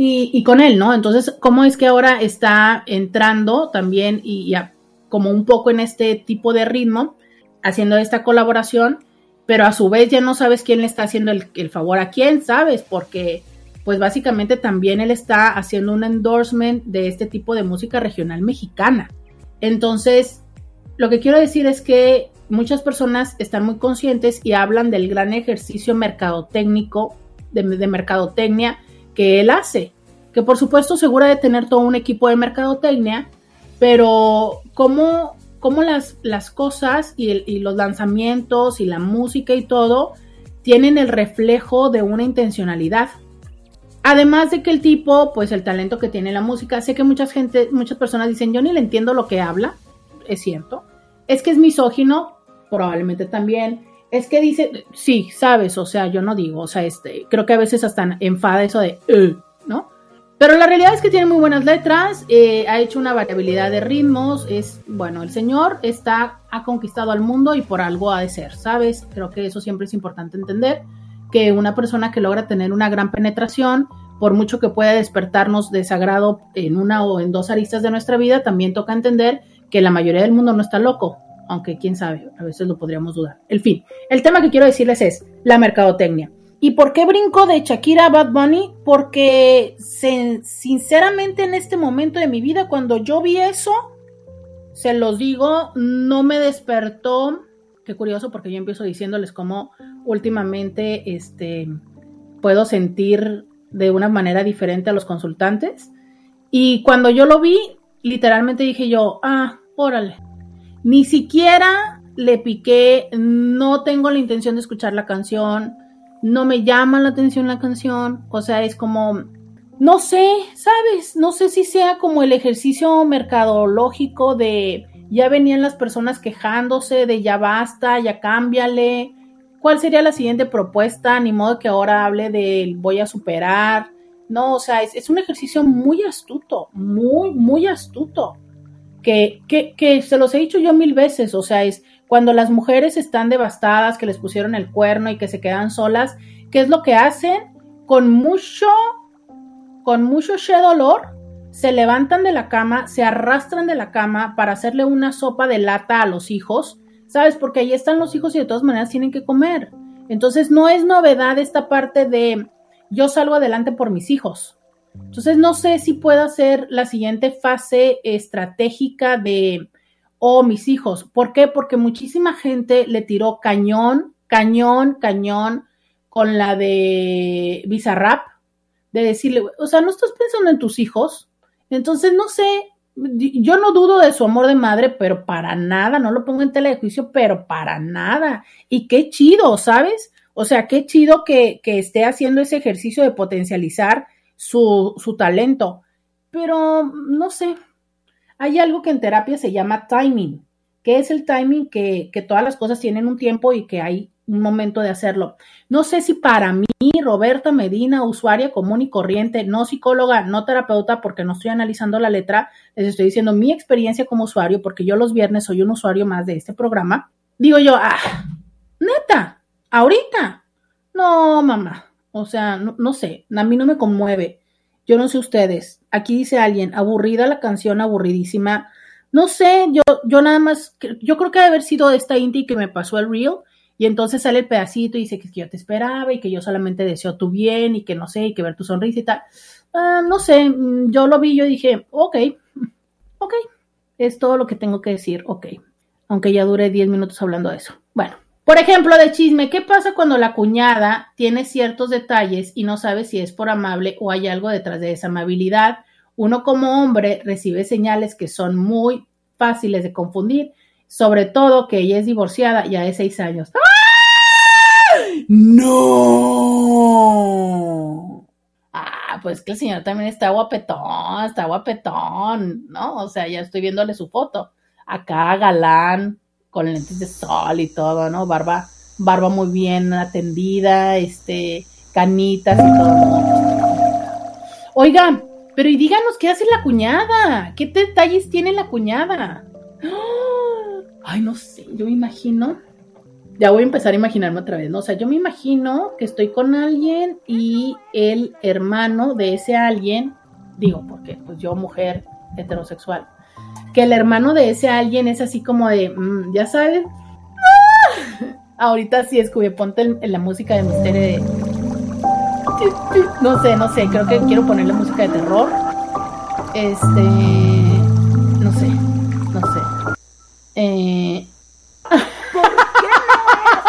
Speaker 2: y, con él, ¿no? Entonces, ¿cómo es que ahora está entrando también y ya como un poco en este tipo de ritmo, haciendo esta colaboración, pero a su vez ya no sabes quién le está haciendo el, favor a quién, ¿sabes? Porque pues básicamente también él está haciendo un endorsement de este tipo de música regional mexicana. Entonces, lo que quiero decir es que muchas personas están muy conscientes y hablan del gran ejercicio mercadotécnico, de mercadotecnia que él hace, que por supuesto segura de tener todo un equipo de mercadotecnia, pero cómo, cómo las, las cosas y, los lanzamientos y la música y todo tienen el reflejo de una intencionalidad. Además de que el tipo, pues el talento que tiene la música, sé que mucha gente, muchas personas dicen, yo ni le entiendo lo que habla, es cierto. Es que es misógino, probablemente también. Es que dice, sí, sabes, o sea, yo no digo, o sea, este, creo que a veces hasta enfada eso de, eh", ¿no? Pero la realidad es que tiene muy buenas letras, eh, ha hecho una variabilidad de ritmos, es, bueno, el señor está, ha conquistado al mundo y por algo ha de ser, ¿sabes? Creo que eso siempre es importante entender, que una persona que logra tener una gran penetración, por mucho que pueda despertarnos desagrado en una o en dos aristas de nuestra vida, también toca entender que la mayoría del mundo no está loco, aunque quién sabe, a veces lo podríamos dudar. El fin, el tema que quiero decirles es la mercadotecnia. ¿Y por qué brinco de Shakira a Bad Bunny? Porque sinceramente en este momento de mi vida, cuando yo vi eso, se los digo, no me despertó. Qué curioso, porque yo empiezo diciéndoles cómo últimamente este, puedo sentir de una manera diferente a los consultantes. Y cuando yo lo vi, literalmente dije yo, ah, órale. Ni siquiera le piqué, no tengo la intención de escuchar la canción, no me llama la atención la canción, o sea, es como, no sé, ¿sabes? No sé si sea como el ejercicio mercadológico de ya venían las personas quejándose de ya basta, ya cámbiale. ¿Cuál sería la siguiente propuesta? Ni modo que ahora hable de voy a superar. No, o sea, es, un ejercicio muy astuto, muy, muy astuto. Que, que, que se los he dicho yo mil veces, o sea, es cuando las mujeres están devastadas, que les pusieron el cuerno y que se quedan solas, ¿qué es lo que hacen? Con mucho, con mucho dolor, se levantan de la cama, se arrastran de la cama para hacerle una sopa de lata a los hijos, ¿sabes? Porque ahí están los hijos y de todas maneras tienen que comer. Entonces no es novedad esta parte de yo salgo adelante por mis hijos. Entonces no sé si pueda ser la siguiente fase estratégica de o mis hijos. ¿Por qué? Porque muchísima gente le tiró cañón, cañón, cañón con la de Bizarrap, de decirle, o sea, no estás pensando en tus hijos. Entonces, no sé, yo no dudo de su amor de madre, pero para nada, no lo pongo en tela de juicio, pero para nada. Y qué chido, ¿sabes? O sea, qué chido que, que esté haciendo ese ejercicio de potencializar su, su talento. Pero, no sé, hay algo que en terapia se llama timing. ¿Qué es el timing? Que, todas las cosas tienen un tiempo y que hay un momento de hacerlo. No sé si para mí, Roberta Medina, usuaria común y corriente, no psicóloga, no terapeuta, porque no estoy analizando la letra, les estoy diciendo mi experiencia como usuario, porque yo los viernes soy un usuario más de este programa. Digo yo, ah, neta, ahorita. No, mamá. O sea, no, no sé, a mí no me conmueve. Yo no sé ustedes. Aquí dice alguien, aburrida la canción, aburridísima. No sé, yo, yo nada más, yo creo que debe haber sido esta indie que me pasó el reel. Y entonces sale el pedacito y dice que, yo te esperaba y que yo solamente deseo tu bien y que no sé, y que ver tu sonrisa y tal. Ah, no sé, mm, yo lo vi, yo dije, ok, ok, es todo lo que tengo que decir, ok. Aunque ya dure 10 minutos hablando de eso. Bueno, por ejemplo, de chisme, ¿qué pasa cuando la cuñada tiene ciertos detalles y no sabe si es por amable o hay algo detrás de esa amabilidad? Uno como hombre recibe señales que son muy fáciles de confundir, sobre todo que ella es divorciada ya de seis años. ¡No! Ah, pues que el señor también está guapetón, está guapetón, ¿no? O sea, ya estoy viéndole su foto. Acá, galán, con lentes de sol y todo, ¿no? Barba, barba muy bien atendida, este, canitas y todo. Oigan, pero y díganos qué hace la cuñada, qué detalles tiene la cuñada. Ay, no sé, yo me imagino. Ya voy a empezar a imaginarme otra vez, ¿no? O sea, yo me imagino que estoy con alguien y el hermano de ese alguien, digo, porque pues yo mujer heterosexual, que el hermano de ese alguien es así como de, mm, ya sabes, ahorita sí, Scooby, ponte en la música de misterio de... No sé, no sé, creo que quiero ponerle música de terror. Este... No sé, no sé. Eh...
Speaker 4: ¿Por qué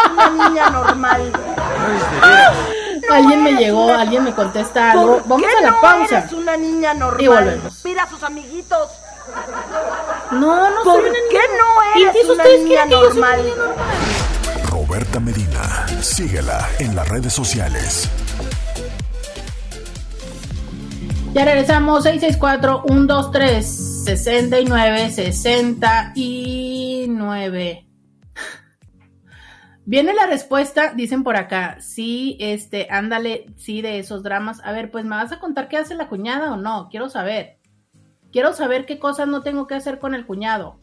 Speaker 4: no una niña normal? *laughs*
Speaker 2: alguien me llegó, alguien me contesta algo. Vamos a la
Speaker 4: no
Speaker 2: pausa.
Speaker 4: Eres una niña normal.
Speaker 2: Y volvemos.
Speaker 4: Mira a sus amiguitos.
Speaker 2: No, no
Speaker 4: ¿Por
Speaker 2: soy una
Speaker 4: qué
Speaker 2: niña
Speaker 4: no
Speaker 2: ¿Y
Speaker 4: eres
Speaker 2: si
Speaker 4: una niña
Speaker 2: creen que yo soy una
Speaker 4: normal?
Speaker 2: niña normal?
Speaker 1: Roberta Medina. Síguela en las redes sociales.
Speaker 2: Ya regresamos, 664-123-69-69. Viene la respuesta, dicen por acá, sí, este, ándale, sí, de esos dramas. A ver, pues me vas a contar qué hace la cuñada o no, quiero saber. Quiero saber qué cosas no tengo que hacer con el cuñado.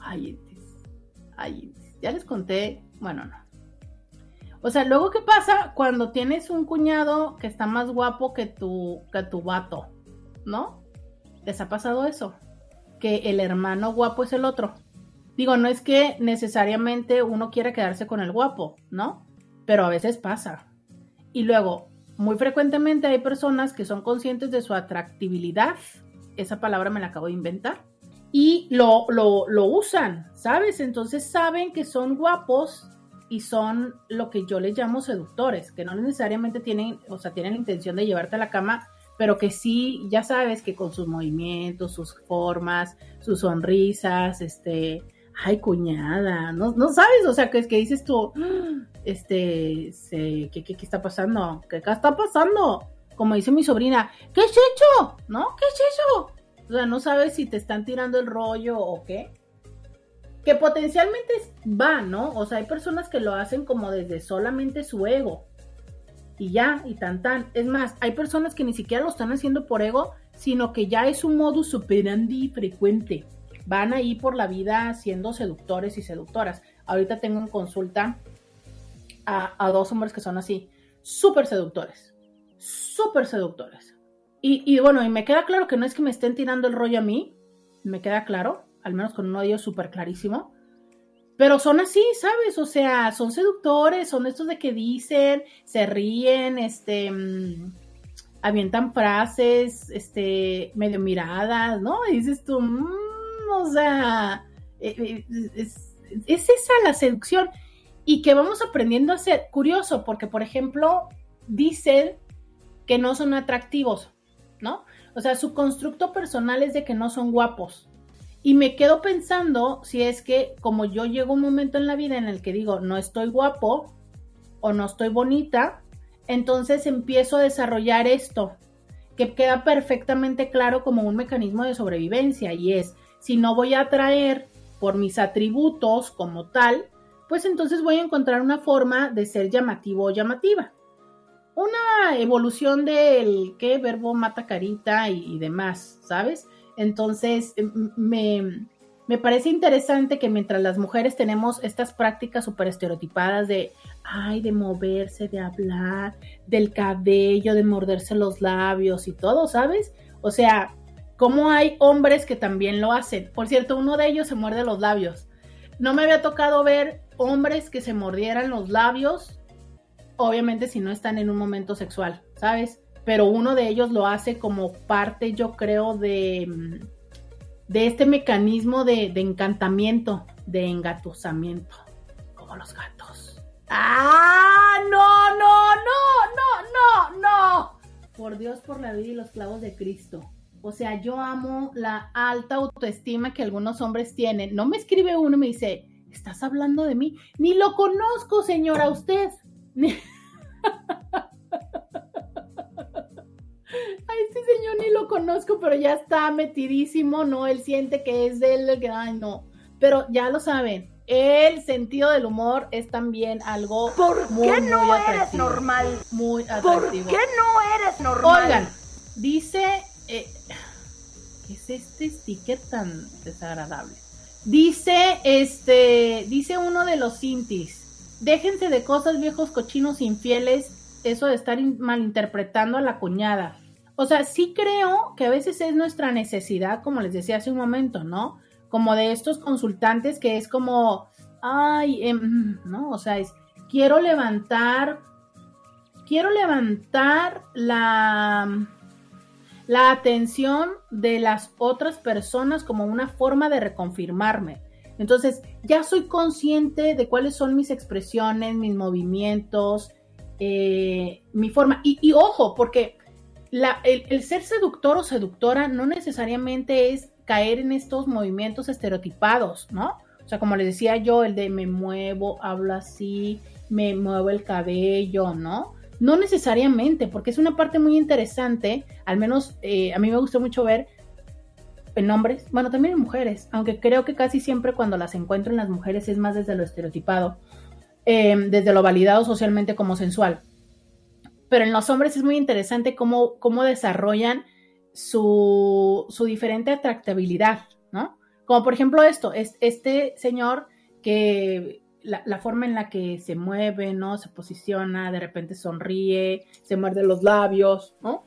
Speaker 2: Ay, ay, ya les conté, bueno, no. O sea, luego, ¿qué pasa cuando tienes un cuñado que está más guapo que tu, que tu vato? ¿No? ¿Les ha pasado eso? Que el hermano guapo es el otro. Digo, no es que necesariamente uno quiera quedarse con el guapo, ¿no? Pero a veces pasa. Y luego, muy frecuentemente hay personas que son conscientes de su atractibilidad. Esa palabra me la acabo de inventar. Y lo, lo, lo usan, ¿sabes? Entonces saben que son guapos y son lo que yo les llamo seductores, que no necesariamente tienen, o sea, tienen la intención de llevarte a la cama, pero que sí, ya sabes que con sus movimientos, sus formas, sus sonrisas, este, ay, cuñada, no, no sabes, o sea, que que dices tú, este, ¿qué, qué, qué está pasando? ¿Qué está pasando? Como dice mi sobrina, ¿qué es hecho? ¿No? ¿Qué es eso? O sea, no sabes si te están tirando el rollo o qué que potencialmente va, ¿no? O sea, hay personas que lo hacen como desde solamente su ego. Y ya, y tan tan. Es más, hay personas que ni siquiera lo están haciendo por ego, sino que ya es un modus operandi frecuente. Van ahí por la vida siendo seductores y seductoras. Ahorita tengo en consulta a, dos hombres que son así, súper seductores. Súper seductores. Y, bueno, y me queda claro que no es que me estén tirando el rollo a mí, me queda claro, al menos con uno de ellos súper clarísimo. Pero son así, ¿sabes? O sea, son seductores, son estos de que dicen, se ríen, este, mmm, avientan frases, este, medio miradas, ¿no? Y dices tú, mmm, o sea, es, es, es esa la seducción. Y que vamos aprendiendo a hacer. Curioso, porque por ejemplo, dicen que no son atractivos, ¿no? O sea, su constructo personal es de que no son guapos. Y me quedo pensando si es que como yo llego a un momento en la vida en el que digo, no estoy guapo o no estoy bonita, entonces empiezo a desarrollar esto, que queda perfectamente claro como un mecanismo de sobrevivencia y es, si no voy a atraer por mis atributos como tal, pues entonces voy a encontrar una forma de ser llamativo o llamativa. Una evolución del que verbo mata carita y, demás, ¿sabes? Entonces, me, me, parece interesante que mientras las mujeres tenemos estas prácticas súper estereotipadas de, ay, de moverse, de hablar, del cabello, de morderse los labios y todo, ¿sabes? O sea, como hay hombres que también lo hacen. Por cierto, uno de ellos se muerde los labios. No me había tocado ver hombres que se mordieran los labios, obviamente si no están en un momento sexual, ¿sabes? pero uno de ellos lo hace como parte, yo creo, de, de este mecanismo de, de, encantamiento, de engatusamiento, como los gatos. ¡Ah! ¡No, no, no, no, no, no! Por Dios, por la vida y los clavos de Cristo. O sea, yo amo la alta autoestima que algunos hombres tienen. No me escribe uno y me dice, ¿estás hablando de mí? Ni lo conozco, señora, usted. *laughs* a este señor ni lo conozco, pero ya está metidísimo, ¿no? Él siente que es de él, que, ay, no, pero ya lo saben, el sentido del humor es también algo
Speaker 4: ¿Por
Speaker 2: muy,
Speaker 4: qué no
Speaker 2: muy
Speaker 4: eres normal?
Speaker 2: Muy
Speaker 4: ¿Por
Speaker 2: atractivo.
Speaker 4: qué no eres normal?
Speaker 2: Oigan, dice. eh, ¿Qué es este sticker tan desagradable? Dice, este, dice uno de los Cintis. Déjense de cosas viejos cochinos infieles. Eso de estar in- malinterpretando a la cuñada. O sea, sí creo que a veces es nuestra necesidad, como les decía hace un momento, ¿no? Como de estos consultantes que es como, ay, em, ¿no? O sea, es, quiero levantar, quiero levantar la, la atención de las otras personas como una forma de reconfirmarme. Entonces, ya soy consciente de cuáles son mis expresiones, mis movimientos, eh, mi forma. Y, y ojo, porque el, el ser seductor o seductora no necesariamente es caer en estos movimientos estereotipados, ¿no? O sea, como les decía yo, el de me muevo, hablo así, me muevo el cabello, ¿no? No necesariamente, porque es una parte muy interesante, al menos eh, a mí me gusta mucho ver en hombres, bueno, también en mujeres, aunque creo que casi siempre cuando las encuentro en las mujeres es más desde lo estereotipado, eh, desde lo validado socialmente como sensual. Pero en los hombres es muy interesante cómo, cómo desarrollan su, su diferente atractabilidad, ¿no? Como por ejemplo esto, es este señor que la, forma en la que se mueve, ¿no? Se posiciona, de repente sonríe, se muerde los labios, ¿no?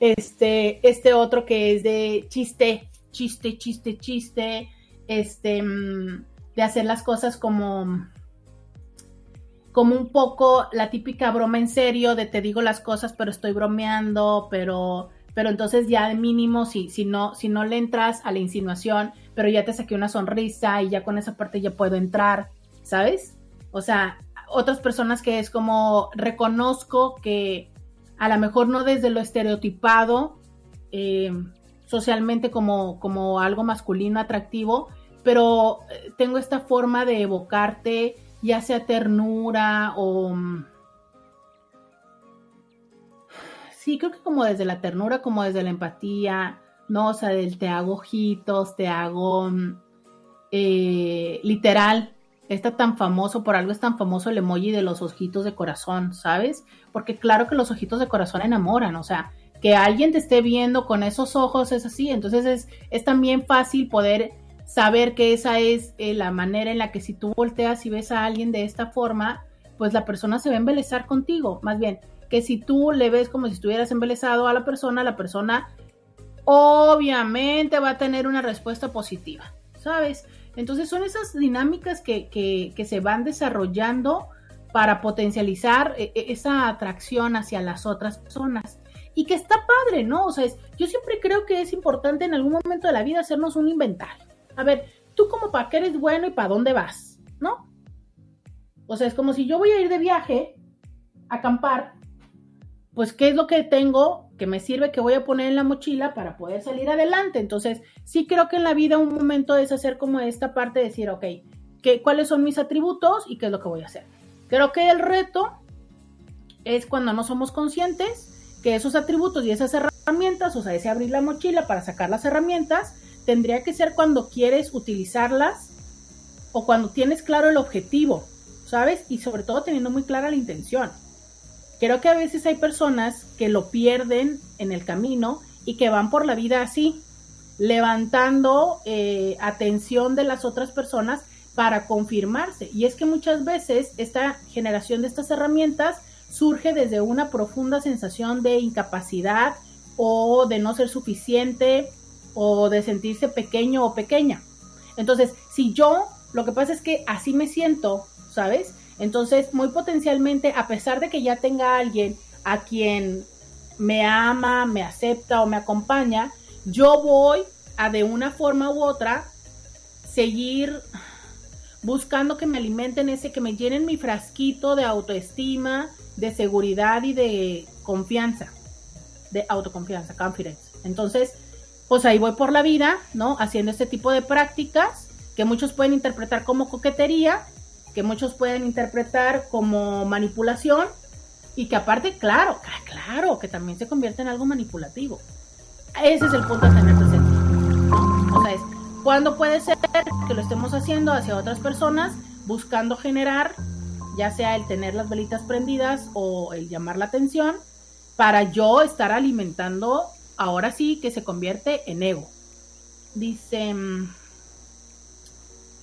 Speaker 2: Este, este otro que es de chiste, chiste, chiste, chiste, este, mm, de hacer las cosas como, como un poco la típica broma en serio, de te digo las cosas, pero estoy bromeando, pero, pero entonces ya de mínimo, si, si, no, si no le entras a la insinuación, pero ya te saqué una sonrisa y ya con esa parte ya puedo entrar, ¿sabes? O sea, otras personas que es como reconozco que a lo mejor no desde lo estereotipado eh, socialmente como, como algo masculino atractivo, pero eh, tengo esta forma de evocarte ya sea ternura o... mm, Sí, creo que como desde la ternura, como desde la empatía, ¿no? O sea, del te hago ojitos, te hago mm, eh, literal. Está tan famoso, por algo es tan famoso el emoji de los ojitos de corazón, ¿sabes? Porque claro que los ojitos de corazón enamoran, o sea, que alguien te esté viendo con esos ojos es así, entonces es, es también fácil poder saber que esa es eh, la manera en la que si tú volteas y ves a alguien de esta forma, pues la persona se va a embelezar contigo. Más bien, que si tú le ves como si estuvieras embelezado a la persona, la persona obviamente va a tener una respuesta positiva, ¿sabes? Entonces son esas dinámicas que, que, se van desarrollando para potencializar eh, esa atracción hacia las otras personas. Y que está padre, ¿no? O sea, es, yo siempre creo que es importante en algún momento de la vida hacernos un inventario. A ver, tú como para qué eres bueno y para dónde vas, ¿no? O sea, es como si yo voy a ir de viaje, a acampar, pues qué es lo que tengo que me sirve que voy a poner en la mochila para poder salir adelante. Entonces, sí creo que en la vida un momento es hacer como esta parte de decir, ok, ¿qué, ¿cuáles son mis atributos y qué es lo que voy a hacer? Creo que el reto es cuando no somos conscientes que esos atributos y esas herramientas, o sea, ese abrir la mochila para sacar las herramientas, tendría que ser cuando quieres utilizarlas o cuando tienes claro el objetivo, ¿sabes? Y sobre todo teniendo muy clara la intención. Creo que a veces hay personas que lo pierden en el camino y que van por la vida así, levantando eh, atención de las otras personas para confirmarse. Y es que muchas veces esta generación de estas herramientas surge desde una profunda sensación de incapacidad o de no ser suficiente o de sentirse pequeño o pequeña. Entonces, si yo, lo que pasa es que así me siento, ¿sabes? Entonces, muy potencialmente, a pesar de que ya tenga alguien a quien me ama, me acepta o me acompaña, yo voy a de una forma u otra seguir buscando que me alimenten ese, que me llenen mi frasquito de autoestima, de seguridad y de confianza, de autoconfianza, confidence. Entonces, pues ahí voy por la vida, ¿no? Haciendo este tipo de prácticas que muchos pueden interpretar como coquetería, que muchos pueden interpretar como manipulación y que aparte, claro, claro, que también se convierte en algo manipulativo. Ese es el punto a tener presente. O sea, es ¿Cuándo puede ser que lo estemos haciendo hacia otras personas buscando generar, ya sea el tener las velitas prendidas o el llamar la atención, para yo estar alimentando, ahora sí que se convierte en ego? Dice, mm,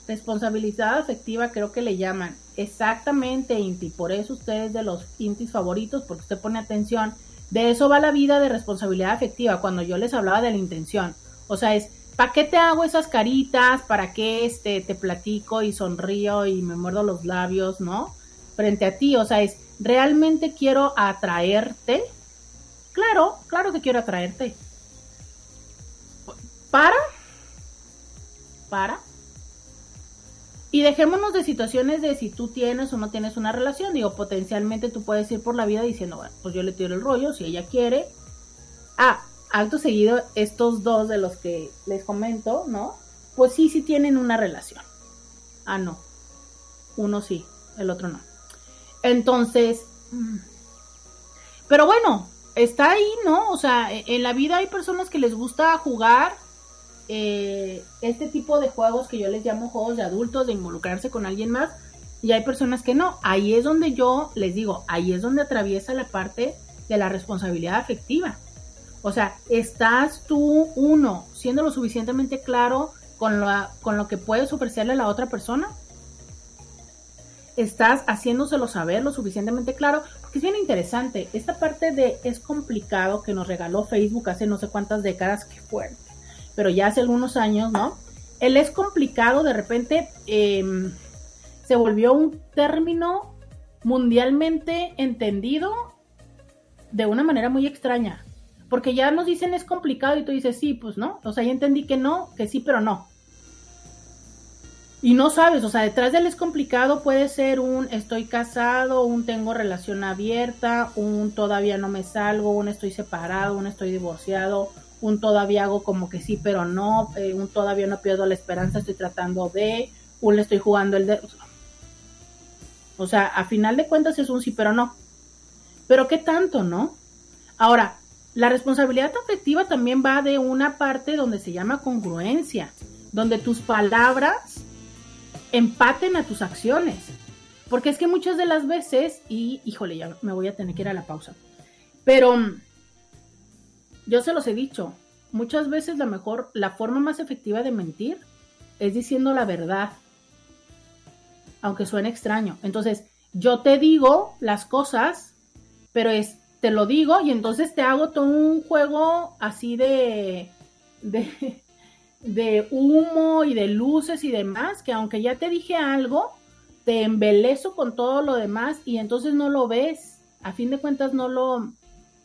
Speaker 2: responsabilidad afectiva creo que le llaman. Exactamente, Inti. Por eso usted es de los Intis favoritos, porque usted pone atención. De eso va la vida de responsabilidad afectiva, cuando yo les hablaba de la intención. O sea, es, ¿para qué te hago esas caritas? ¿Para qué este, te platico y sonrío y me muerdo los labios, no? Frente a ti, o sea, es, ¿realmente quiero atraerte? Claro, claro que quiero atraerte. ¿Para? ¿Para? Y dejémonos de situaciones de si tú tienes o no tienes una relación. Digo, potencialmente tú puedes ir por la vida diciendo, bueno, pues yo le tiro el rollo si ella quiere. Ah, alto seguido, estos dos de los que les comento, ¿no? Pues sí, sí tienen una relación. Ah, no. Uno sí, el otro no. Entonces, mm. pero bueno, está ahí, ¿no? O sea, e, en la vida hay personas que les gusta jugar eh, este tipo de juegos que yo les llamo juegos de adultos, de involucrarse con alguien más, y hay personas que no. Ahí es donde yo les digo, ahí es donde atraviesa la parte de la responsabilidad afectiva. O sea, estás tú, uno, siendo lo suficientemente claro con, con lo que puedes ofrecerle a la otra persona. Estás haciéndoselo saber lo suficientemente claro, porque es bien interesante. Esta parte de es complicado que nos regaló Facebook hace no sé cuántas décadas, que fuerte pero ya hace algunos años, ¿no? Él es complicado, de repente em, se volvió un término mundialmente entendido de una manera muy extraña. Porque ya nos dicen es complicado y tú dices sí, pues no. O sea, ya entendí que no, que sí, pero no. Y no sabes, o sea, detrás del es complicado puede ser un estoy casado, un tengo relación abierta, un todavía no me salgo, un estoy separado, un estoy divorciado, un todavía hago como que sí, pero no, eh, un todavía no pierdo la esperanza, estoy tratando de, un le estoy jugando el de... O sea, a final de cuentas es un sí, pero no. Pero qué tanto, ¿no? Ahora, la responsabilidad afectiva también va de una parte donde se llama congruencia, donde tus palabras empaten a tus acciones. Porque es que muchas de las veces, y híjole, ya me voy a tener que ir a la pausa, pero yo se los he dicho, muchas veces la mejor, la forma más efectiva de mentir es diciendo la verdad, aunque suene extraño. Entonces, yo te digo las cosas, pero es, te lo digo y entonces te hago todo un juego así de, de, de humo y de luces y demás, que aunque ya te dije algo, te embelezo con todo lo demás y entonces no lo ves. A fin de cuentas no lo,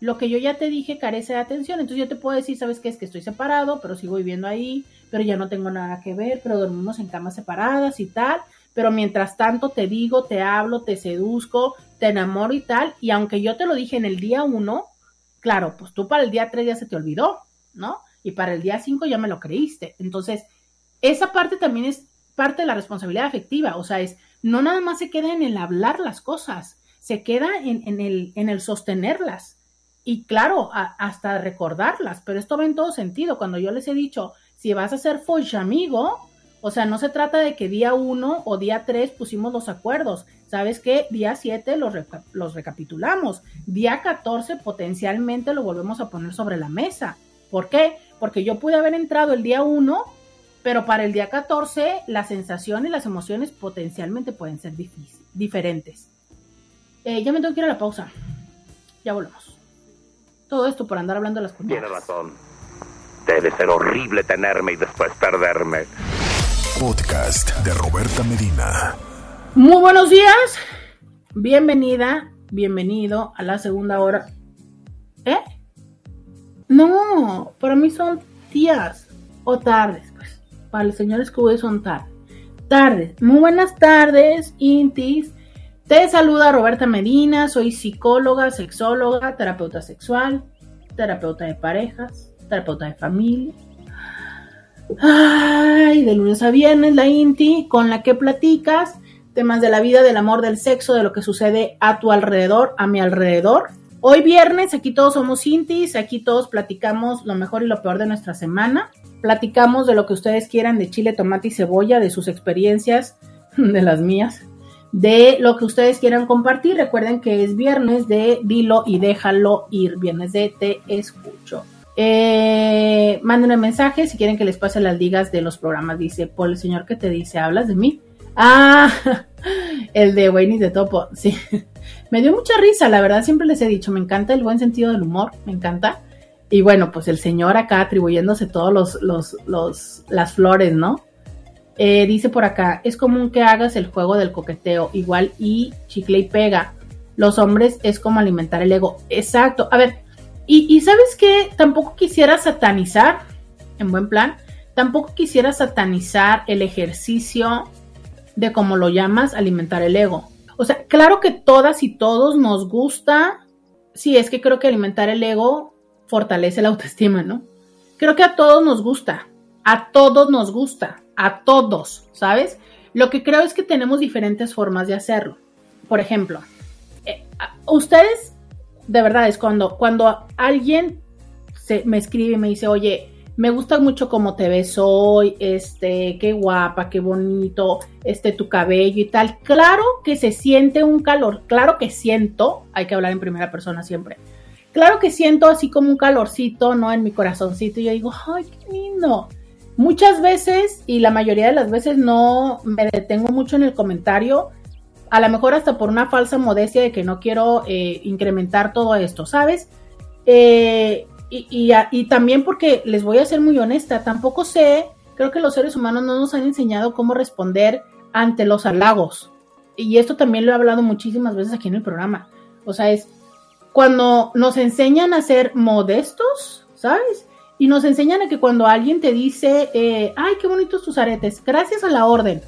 Speaker 2: lo que yo ya te dije carece de atención. Entonces yo te puedo decir, ¿sabes qué? Es que estoy separado, pero sigo viviendo ahí, pero ya no tengo nada que ver, pero dormimos en camas separadas y tal. Pero mientras tanto te digo, te hablo, te seduzco, te enamoro y tal. Y aunque yo te lo dije en el día uno, claro, pues tú para el día tres ya se te olvidó, ¿no? Y para el día cinco ya me lo creíste. Entonces, esa parte también es parte de la responsabilidad afectiva. O sea, es no nada más se queda en el hablar las cosas, se queda en, en, el, en el sostenerlas y claro, hasta recordarlas, pero esto va en todo sentido. Cuando yo les he dicho, si vas a ser amigo, o sea, no se trata de que día uno o día tres pusimos los acuerdos. ¿Sabes qué? Día 7 los, los recapitulamos. Día 14 potencialmente lo volvemos a poner sobre la mesa. ¿Por qué? Porque yo pude haber entrado el día 1, pero para el día 14 la sensación y las emociones potencialmente pueden ser diferentes. Eh, ya me tengo que ir a la pausa. Ya volvemos. Todo esto por andar hablando de las cosas.
Speaker 5: Tiene razón. Debe ser horrible tenerme y después perderme.
Speaker 1: Podcast de Roberta Medina.
Speaker 2: Muy buenos días. Bienvenida, bienvenido a la segunda hora. ¿Eh? No, para mí son días o tardes, pues. Para los señores que son tardes. Tardes. Muy buenas tardes, Intis. Te saluda Roberta Medina, soy psicóloga, sexóloga, terapeuta sexual, terapeuta de parejas, terapeuta de familia. Ay, de lunes a viernes la INTI con la que platicas temas de la vida, del amor, del sexo, de lo que sucede a tu alrededor, a mi alrededor Hoy viernes, aquí todos somos intis, aquí todos platicamos lo mejor y lo peor de nuestra semana. Platicamos de lo que ustedes quieran de chile, tomate y cebolla, de sus experiencias, *laughs* de las mías, de lo que ustedes quieran compartir. Recuerden que es viernes de dilo y déjalo ir, viernes de te escucho. Eh, mándenme mensaje si quieren que les pase las ligas de los programas. Dice, por el señor que te dice, ¿hablas de mí? Ah, *laughs* el de Wayne de Topo, sí. *laughs* Me dio mucha risa, la verdad, siempre les he dicho, me encanta el buen sentido del humor, me encanta. Y bueno, pues el señor acá atribuyéndose todos los, los, los las flores, ¿no? Eh, dice por acá, es común que hagas el juego del coqueteo, igual y chicle y pega. Los hombres es como alimentar el ego. Exacto. A ver, y, sabes que tampoco quisiera satanizar, en buen plan, tampoco quisiera satanizar el ejercicio de como lo llamas, alimentar el ego. O sea, claro que todas y todos nos gusta, sí, es que creo que alimentar el ego fortalece la *laughs* autoestima, ¿no? Creo que a todos nos gusta, a todos nos gusta, a todos, ¿sabes? Lo que creo es que tenemos diferentes formas de hacerlo. Por ejemplo, eh, ustedes, de verdad, es cuando, cuando alguien se, me escribe y me dice, oye, me gusta mucho cómo te ves hoy, este, qué guapa, qué bonito, este, tu cabello y tal. Claro que se siente un calor, claro que siento, hay que hablar en primera persona siempre. Claro que siento así como un calorcito, ¿no? En mi corazoncito y yo digo, ay, qué lindo. Muchas veces, y la mayoría de las veces no me detengo mucho en el comentario, a lo mejor hasta por una falsa modestia de que no quiero eh, incrementar todo esto, ¿sabes? Eh, y, también porque les voy a ser muy honesta, tampoco sé, creo que los seres humanos no nos han enseñado cómo responder ante los halagos. Y esto también lo he hablado muchísimas veces aquí en el programa. O sea, es cuando nos enseñan a ser modestos, ¿sabes? Y nos enseñan a que cuando alguien te dice, eh, ay, qué bonitos tus aretes, gracias a la orden.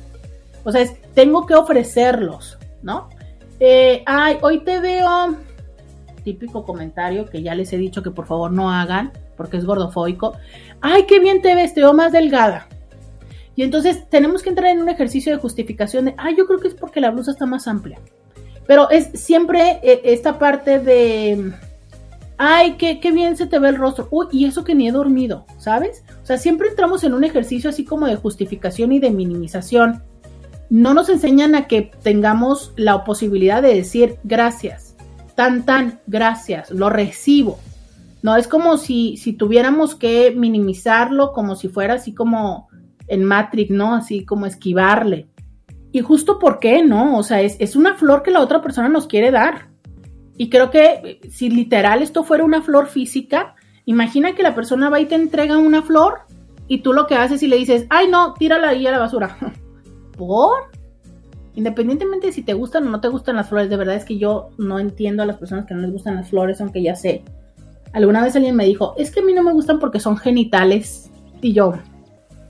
Speaker 2: O sea, es, tengo que ofrecerlos, ¿no? Eh, ay, hoy te veo típico comentario que ya les he dicho que por favor no hagan porque es gordofóbico. Ay, qué bien te ves, te veo más delgada. Y entonces tenemos que entrar en un ejercicio de justificación de, ay, yo creo que es porque la blusa está más amplia. Pero es siempre eh, esta parte de, ay, qué, qué bien se te ve el rostro. Uy, y eso que ni he dormido, ¿sabes? O sea, siempre entramos en un ejercicio así como de justificación y de minimización. No nos enseñan a que tengamos la posibilidad de decir gracias tan, tan, gracias, lo recibo. No es como si, si tuviéramos que minimizarlo como si fuera así como en Matrix, ¿no? Así como esquivarle. Y justo por qué, ¿no? O sea, es, es una flor que la otra persona nos quiere dar. Y creo que eh, si literal esto fuera una flor física, imagina que la persona va y te entrega una flor y tú lo que haces y le dices, ay no, tírala ahí a la basura. *laughs* ¿Por? independientemente de si te gustan o no te gustan las flores, de verdad es que yo no entiendo a las personas que no les gustan las flores, aunque ya sé. Alguna vez alguien me dijo, es que a mí no me gustan porque son genitales. Y yo,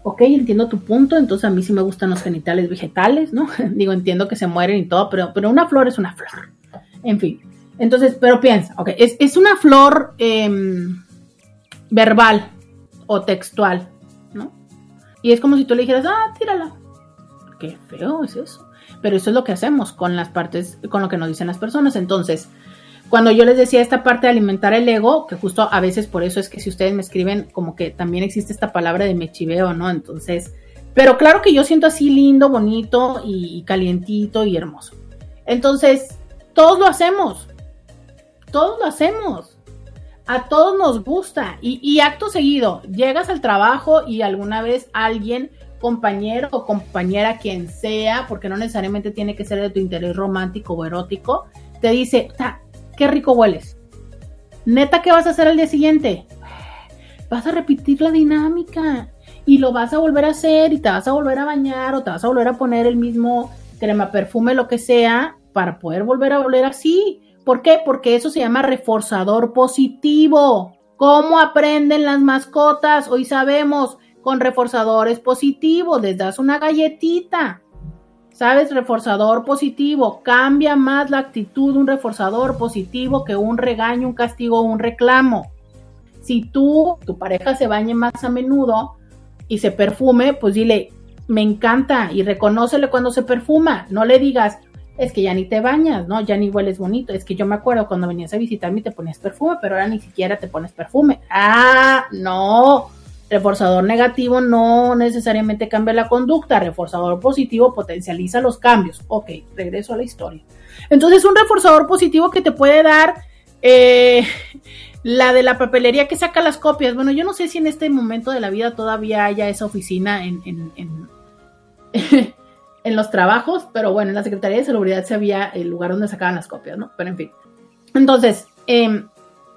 Speaker 2: ok, entiendo tu punto, entonces a mí sí me gustan los genitales vegetales, ¿no? *laughs* Digo, entiendo que se mueren y todo, pero, pero una flor es una flor. En fin. Entonces, pero piensa, ok, es, una flor em, verbal o textual, ¿no? Y es como si tú le dijeras, ah, tírala. Qué feo es eso pero eso es lo que hacemos con las partes, con lo que nos dicen las personas. Entonces, cuando yo les decía esta parte de alimentar el ego, que justo a veces por eso es que si ustedes me escriben, como que también existe esta palabra de mechiveo, ¿no? Entonces, pero claro que yo siento así lindo, bonito y calientito y hermoso. Entonces, todos lo hacemos. Todos lo hacemos. A todos nos gusta. Y, acto seguido, llegas al trabajo y alguna vez alguien compañero o compañera, quien sea, porque no necesariamente tiene que ser de tu interés romántico o erótico, te dice, qué rico hueles. Neta, ¿qué vas a hacer al día siguiente? Vas a repetir la dinámica y lo vas a volver a hacer y te vas a volver a bañar o te vas a volver a poner el mismo crema, perfume, lo que sea, para poder volver a oler así. ¿Por qué? Porque eso se llama reforzador positivo. ¿Cómo aprenden las mascotas? Hoy sabemos, con reforzadores positivos, les das una galletita. ¿Sabes? Reforzador positivo. Cambia más la actitud de un reforzador positivo que un regaño, un castigo un reclamo. Si tú, tu pareja se bañe más a menudo y se perfume, pues dile, me encanta y reconócele cuando se perfuma. No le digas, es que ya ni te bañas, ¿no? Ya ni hueles bonito. Es que yo me acuerdo cuando venías a visitarme y te ponías perfume, pero ahora ni siquiera te pones perfume. Ah, no. Reforzador negativo no necesariamente cambia la conducta. Reforzador positivo potencializa los cambios. Ok, regreso a la historia. Entonces, un reforzador positivo que te puede dar eh, la de la papelería que saca las copias. Bueno, yo no sé si en este momento de la vida todavía haya esa oficina en, *laughs* en los trabajos, pero bueno, en la Secretaría de Seguridad se había el lugar donde sacaban las copias, ¿no? Pero en fin. Entonces, eh,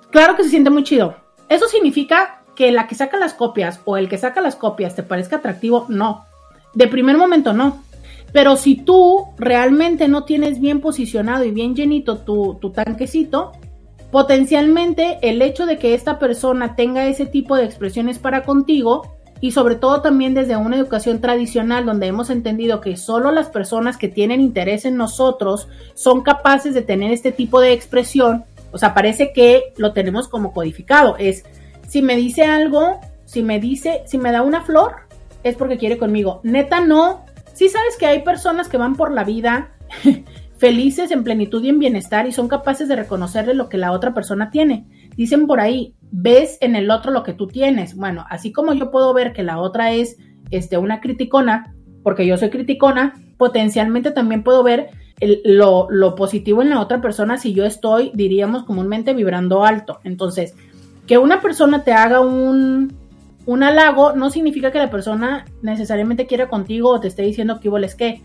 Speaker 2: claro que se siente muy chido. ¿Eso significa que la que saca las copias o el que saca las copias te parezca atractivo? No. De primer momento no. Pero si tú realmente no tienes bien posicionado y bien llenito tu tanquecito, potencialmente el hecho de que esta persona tenga ese tipo de expresiones para contigo y sobre todo también desde una educación tradicional donde hemos entendido que solo las personas que tienen interés en nosotros son capaces de tener este tipo de expresión, o sea, parece que lo tenemos como codificado, es si me dice algo, si me dice, si me da una flor, es porque quiere conmigo. Neta no, sí sabes que hay personas que van por la vida *laughs* felices en plenitud y en bienestar y son capaces de reconocerle lo que la otra persona tiene. Dicen por ahí, ves en el otro lo que tú tienes. Bueno, así como yo puedo ver que la otra es este, una criticona, porque yo soy criticona, potencialmente también puedo ver lo, lo positivo en la otra persona si yo estoy, diríamos comúnmente, vibrando alto. Entonces, que una persona te haga un, un halago no significa que la persona necesariamente quiera contigo o te esté diciendo que es que.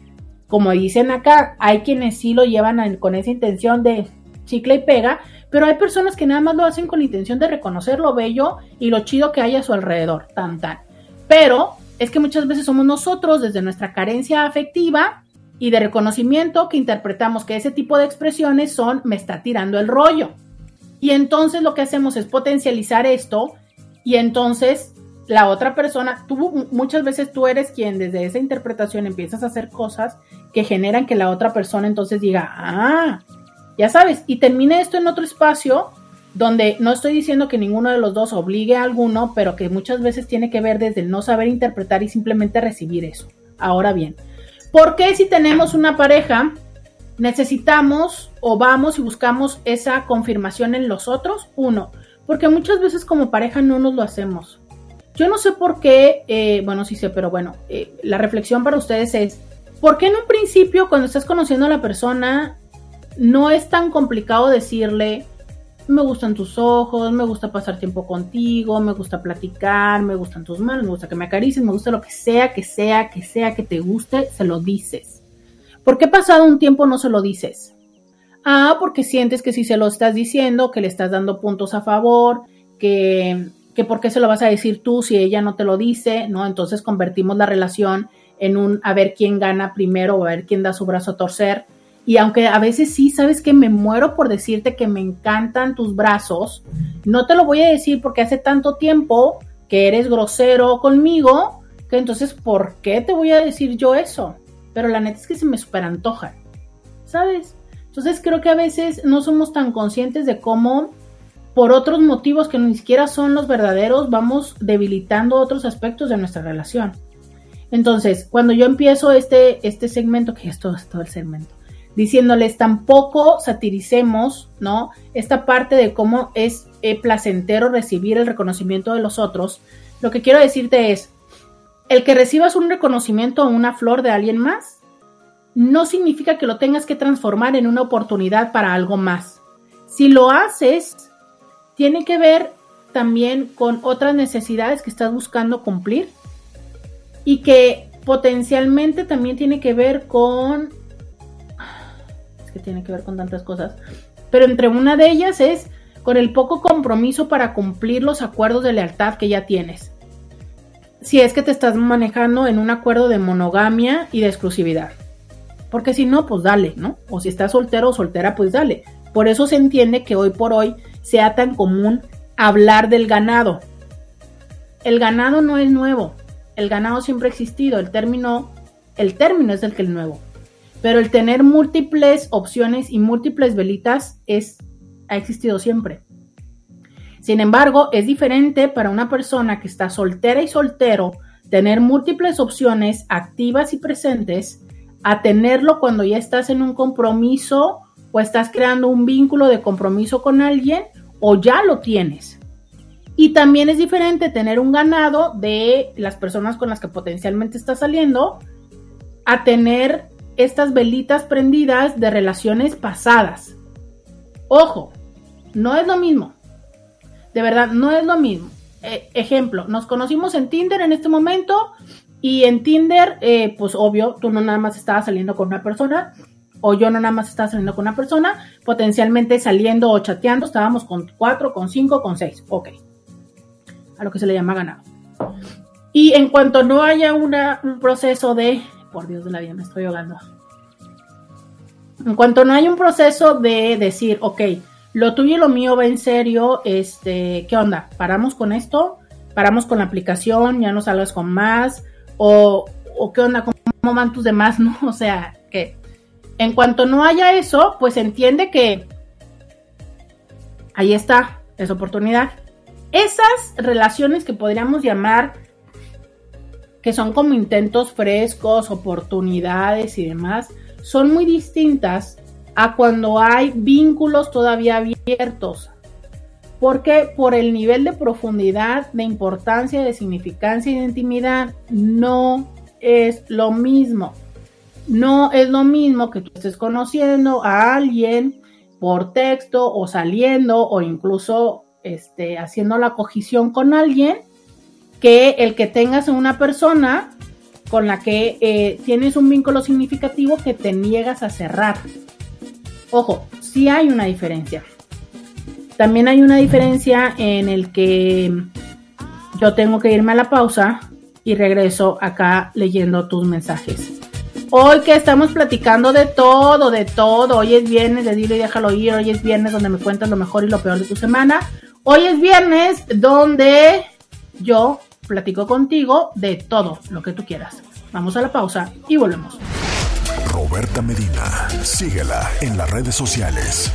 Speaker 2: Como dicen acá, hay quienes sí lo llevan con esa intención de chicle y pega, pero hay personas que nada más lo hacen con la intención de reconocer lo bello y lo chido que hay a su alrededor, tan tan. Pero es que muchas veces somos nosotros, desde nuestra carencia afectiva y de reconocimiento, que interpretamos que ese tipo de expresiones son me está tirando el rollo. Y entonces lo que hacemos es potencializar esto y entonces la otra persona, tú muchas veces tú eres quien desde esa interpretación empiezas a hacer cosas que generan que la otra persona entonces diga, ah, ya sabes, y termine esto en otro espacio donde no estoy diciendo que ninguno de los dos obligue a alguno, pero que muchas veces tiene que ver desde el no saber interpretar y simplemente recibir eso. Ahora bien, ¿por qué si tenemos una pareja necesitamos o vamos y buscamos esa confirmación en los otros? Uno, porque muchas veces como pareja no nos lo hacemos. Yo no sé por qué, eh, bueno, sí sé, pero bueno, eh, la reflexión para ustedes es, ¿por qué en un principio cuando estás conociendo a la persona no es tan complicado decirle, me gustan tus ojos, me gusta pasar tiempo contigo, me gusta platicar, me gustan tus manos, me gusta que me acaricies, me gusta lo que sea, que sea, que sea, que te guste, se lo dices. ¿Por qué pasado un tiempo no se lo dices? Ah, porque sientes que si se lo estás diciendo, que le estás dando puntos a favor, que, que por qué se lo vas a decir tú si ella no te lo dice, ¿no? Entonces convertimos la relación en un a ver quién gana primero o a ver quién da su brazo a torcer. Y aunque a veces sí, sabes que me muero por decirte que me encantan tus brazos, no te lo voy a decir porque hace tanto tiempo que eres grosero conmigo, que entonces, ¿por qué te voy a decir yo eso? Pero la neta es que se me super antojan, ¿sabes? Entonces creo que a veces no somos tan conscientes de cómo por otros motivos que ni siquiera son los verdaderos vamos debilitando otros aspectos de nuestra relación. Entonces, cuando yo empiezo este, este segmento, que es todo, es todo el segmento, diciéndoles tampoco satiricemos, ¿no? Esta parte de cómo es eh, placentero recibir el reconocimiento de los otros, lo que quiero decirte es, el que recibas un reconocimiento o una flor de alguien más, no significa que lo tengas que transformar en una oportunidad para algo más. Si lo haces, tiene que ver también con otras necesidades que estás buscando cumplir y que potencialmente también tiene que ver con que tiene que ver con tantas cosas, pero entre una de ellas es con el poco compromiso para cumplir los acuerdos de lealtad que ya tienes. Si es que te estás manejando en un acuerdo de monogamia y de exclusividad. Porque si no, pues dale, ¿no? O si estás soltero o soltera, pues dale. Por eso se entiende que hoy por hoy sea tan común hablar del ganado. El ganado no es nuevo. El ganado siempre ha existido. El término, el término es el que es nuevo. Pero el tener múltiples opciones y múltiples velitas es, ha existido siempre. Sin embargo, es diferente para una persona que está soltera y soltero tener múltiples opciones activas y presentes a tenerlo cuando ya estás en un compromiso o estás creando un vínculo de compromiso con alguien o ya lo tienes. Y también es diferente tener un ganado de las personas con las que potencialmente estás saliendo a tener estas velitas prendidas de relaciones pasadas. Ojo, no es lo mismo. De verdad, no es lo mismo. Eh, ejemplo, nos conocimos en Tinder en este momento y en Tinder, eh, pues obvio, tú no nada más estabas saliendo con una persona o yo no nada más estaba saliendo con una persona, potencialmente saliendo o chateando, estábamos con cuatro, con cinco, con seis. Ok. A lo que se le llama ganado. Y en cuanto no haya una, un proceso de, por Dios de la vida, me estoy ahogando. En cuanto no haya un proceso de decir, ok, lo tuyo y lo mío va en serio, este, ¿qué onda? ¿Paramos con esto? ¿Paramos con la aplicación? ¿Ya no salgas con más? ¿O, qué onda? ¿Cómo van tus demás? *laughs* ¿No? O sea, que en cuanto no haya eso, pues entiende que ahí está, es oportunidad. Esas relaciones que podríamos llamar que son como intentos frescos, oportunidades y demás, son muy distintas a cuando hay vínculos todavía abiertos. Porque por el nivel de profundidad, de importancia, de significancia y de intimidad, no es lo mismo. No es lo mismo que tú estés conociendo a alguien por texto o saliendo o incluso este, haciendo la cogición con alguien que el que tengas una persona con la que eh, tienes un vínculo significativo que te niegas a cerrar. Ojo, sí hay una diferencia. También hay una diferencia en el que yo tengo que irme a la pausa y regreso acá leyendo tus mensajes. Hoy que estamos platicando de todo, de todo. Hoy es viernes de Dilo y déjalo ir. Hoy es viernes donde me cuentas lo mejor y lo peor de tu semana. Hoy es viernes donde yo platico contigo de todo lo que tú quieras. Vamos a la pausa y volvemos.
Speaker 1: Roberta Medina, síguela en las redes sociales.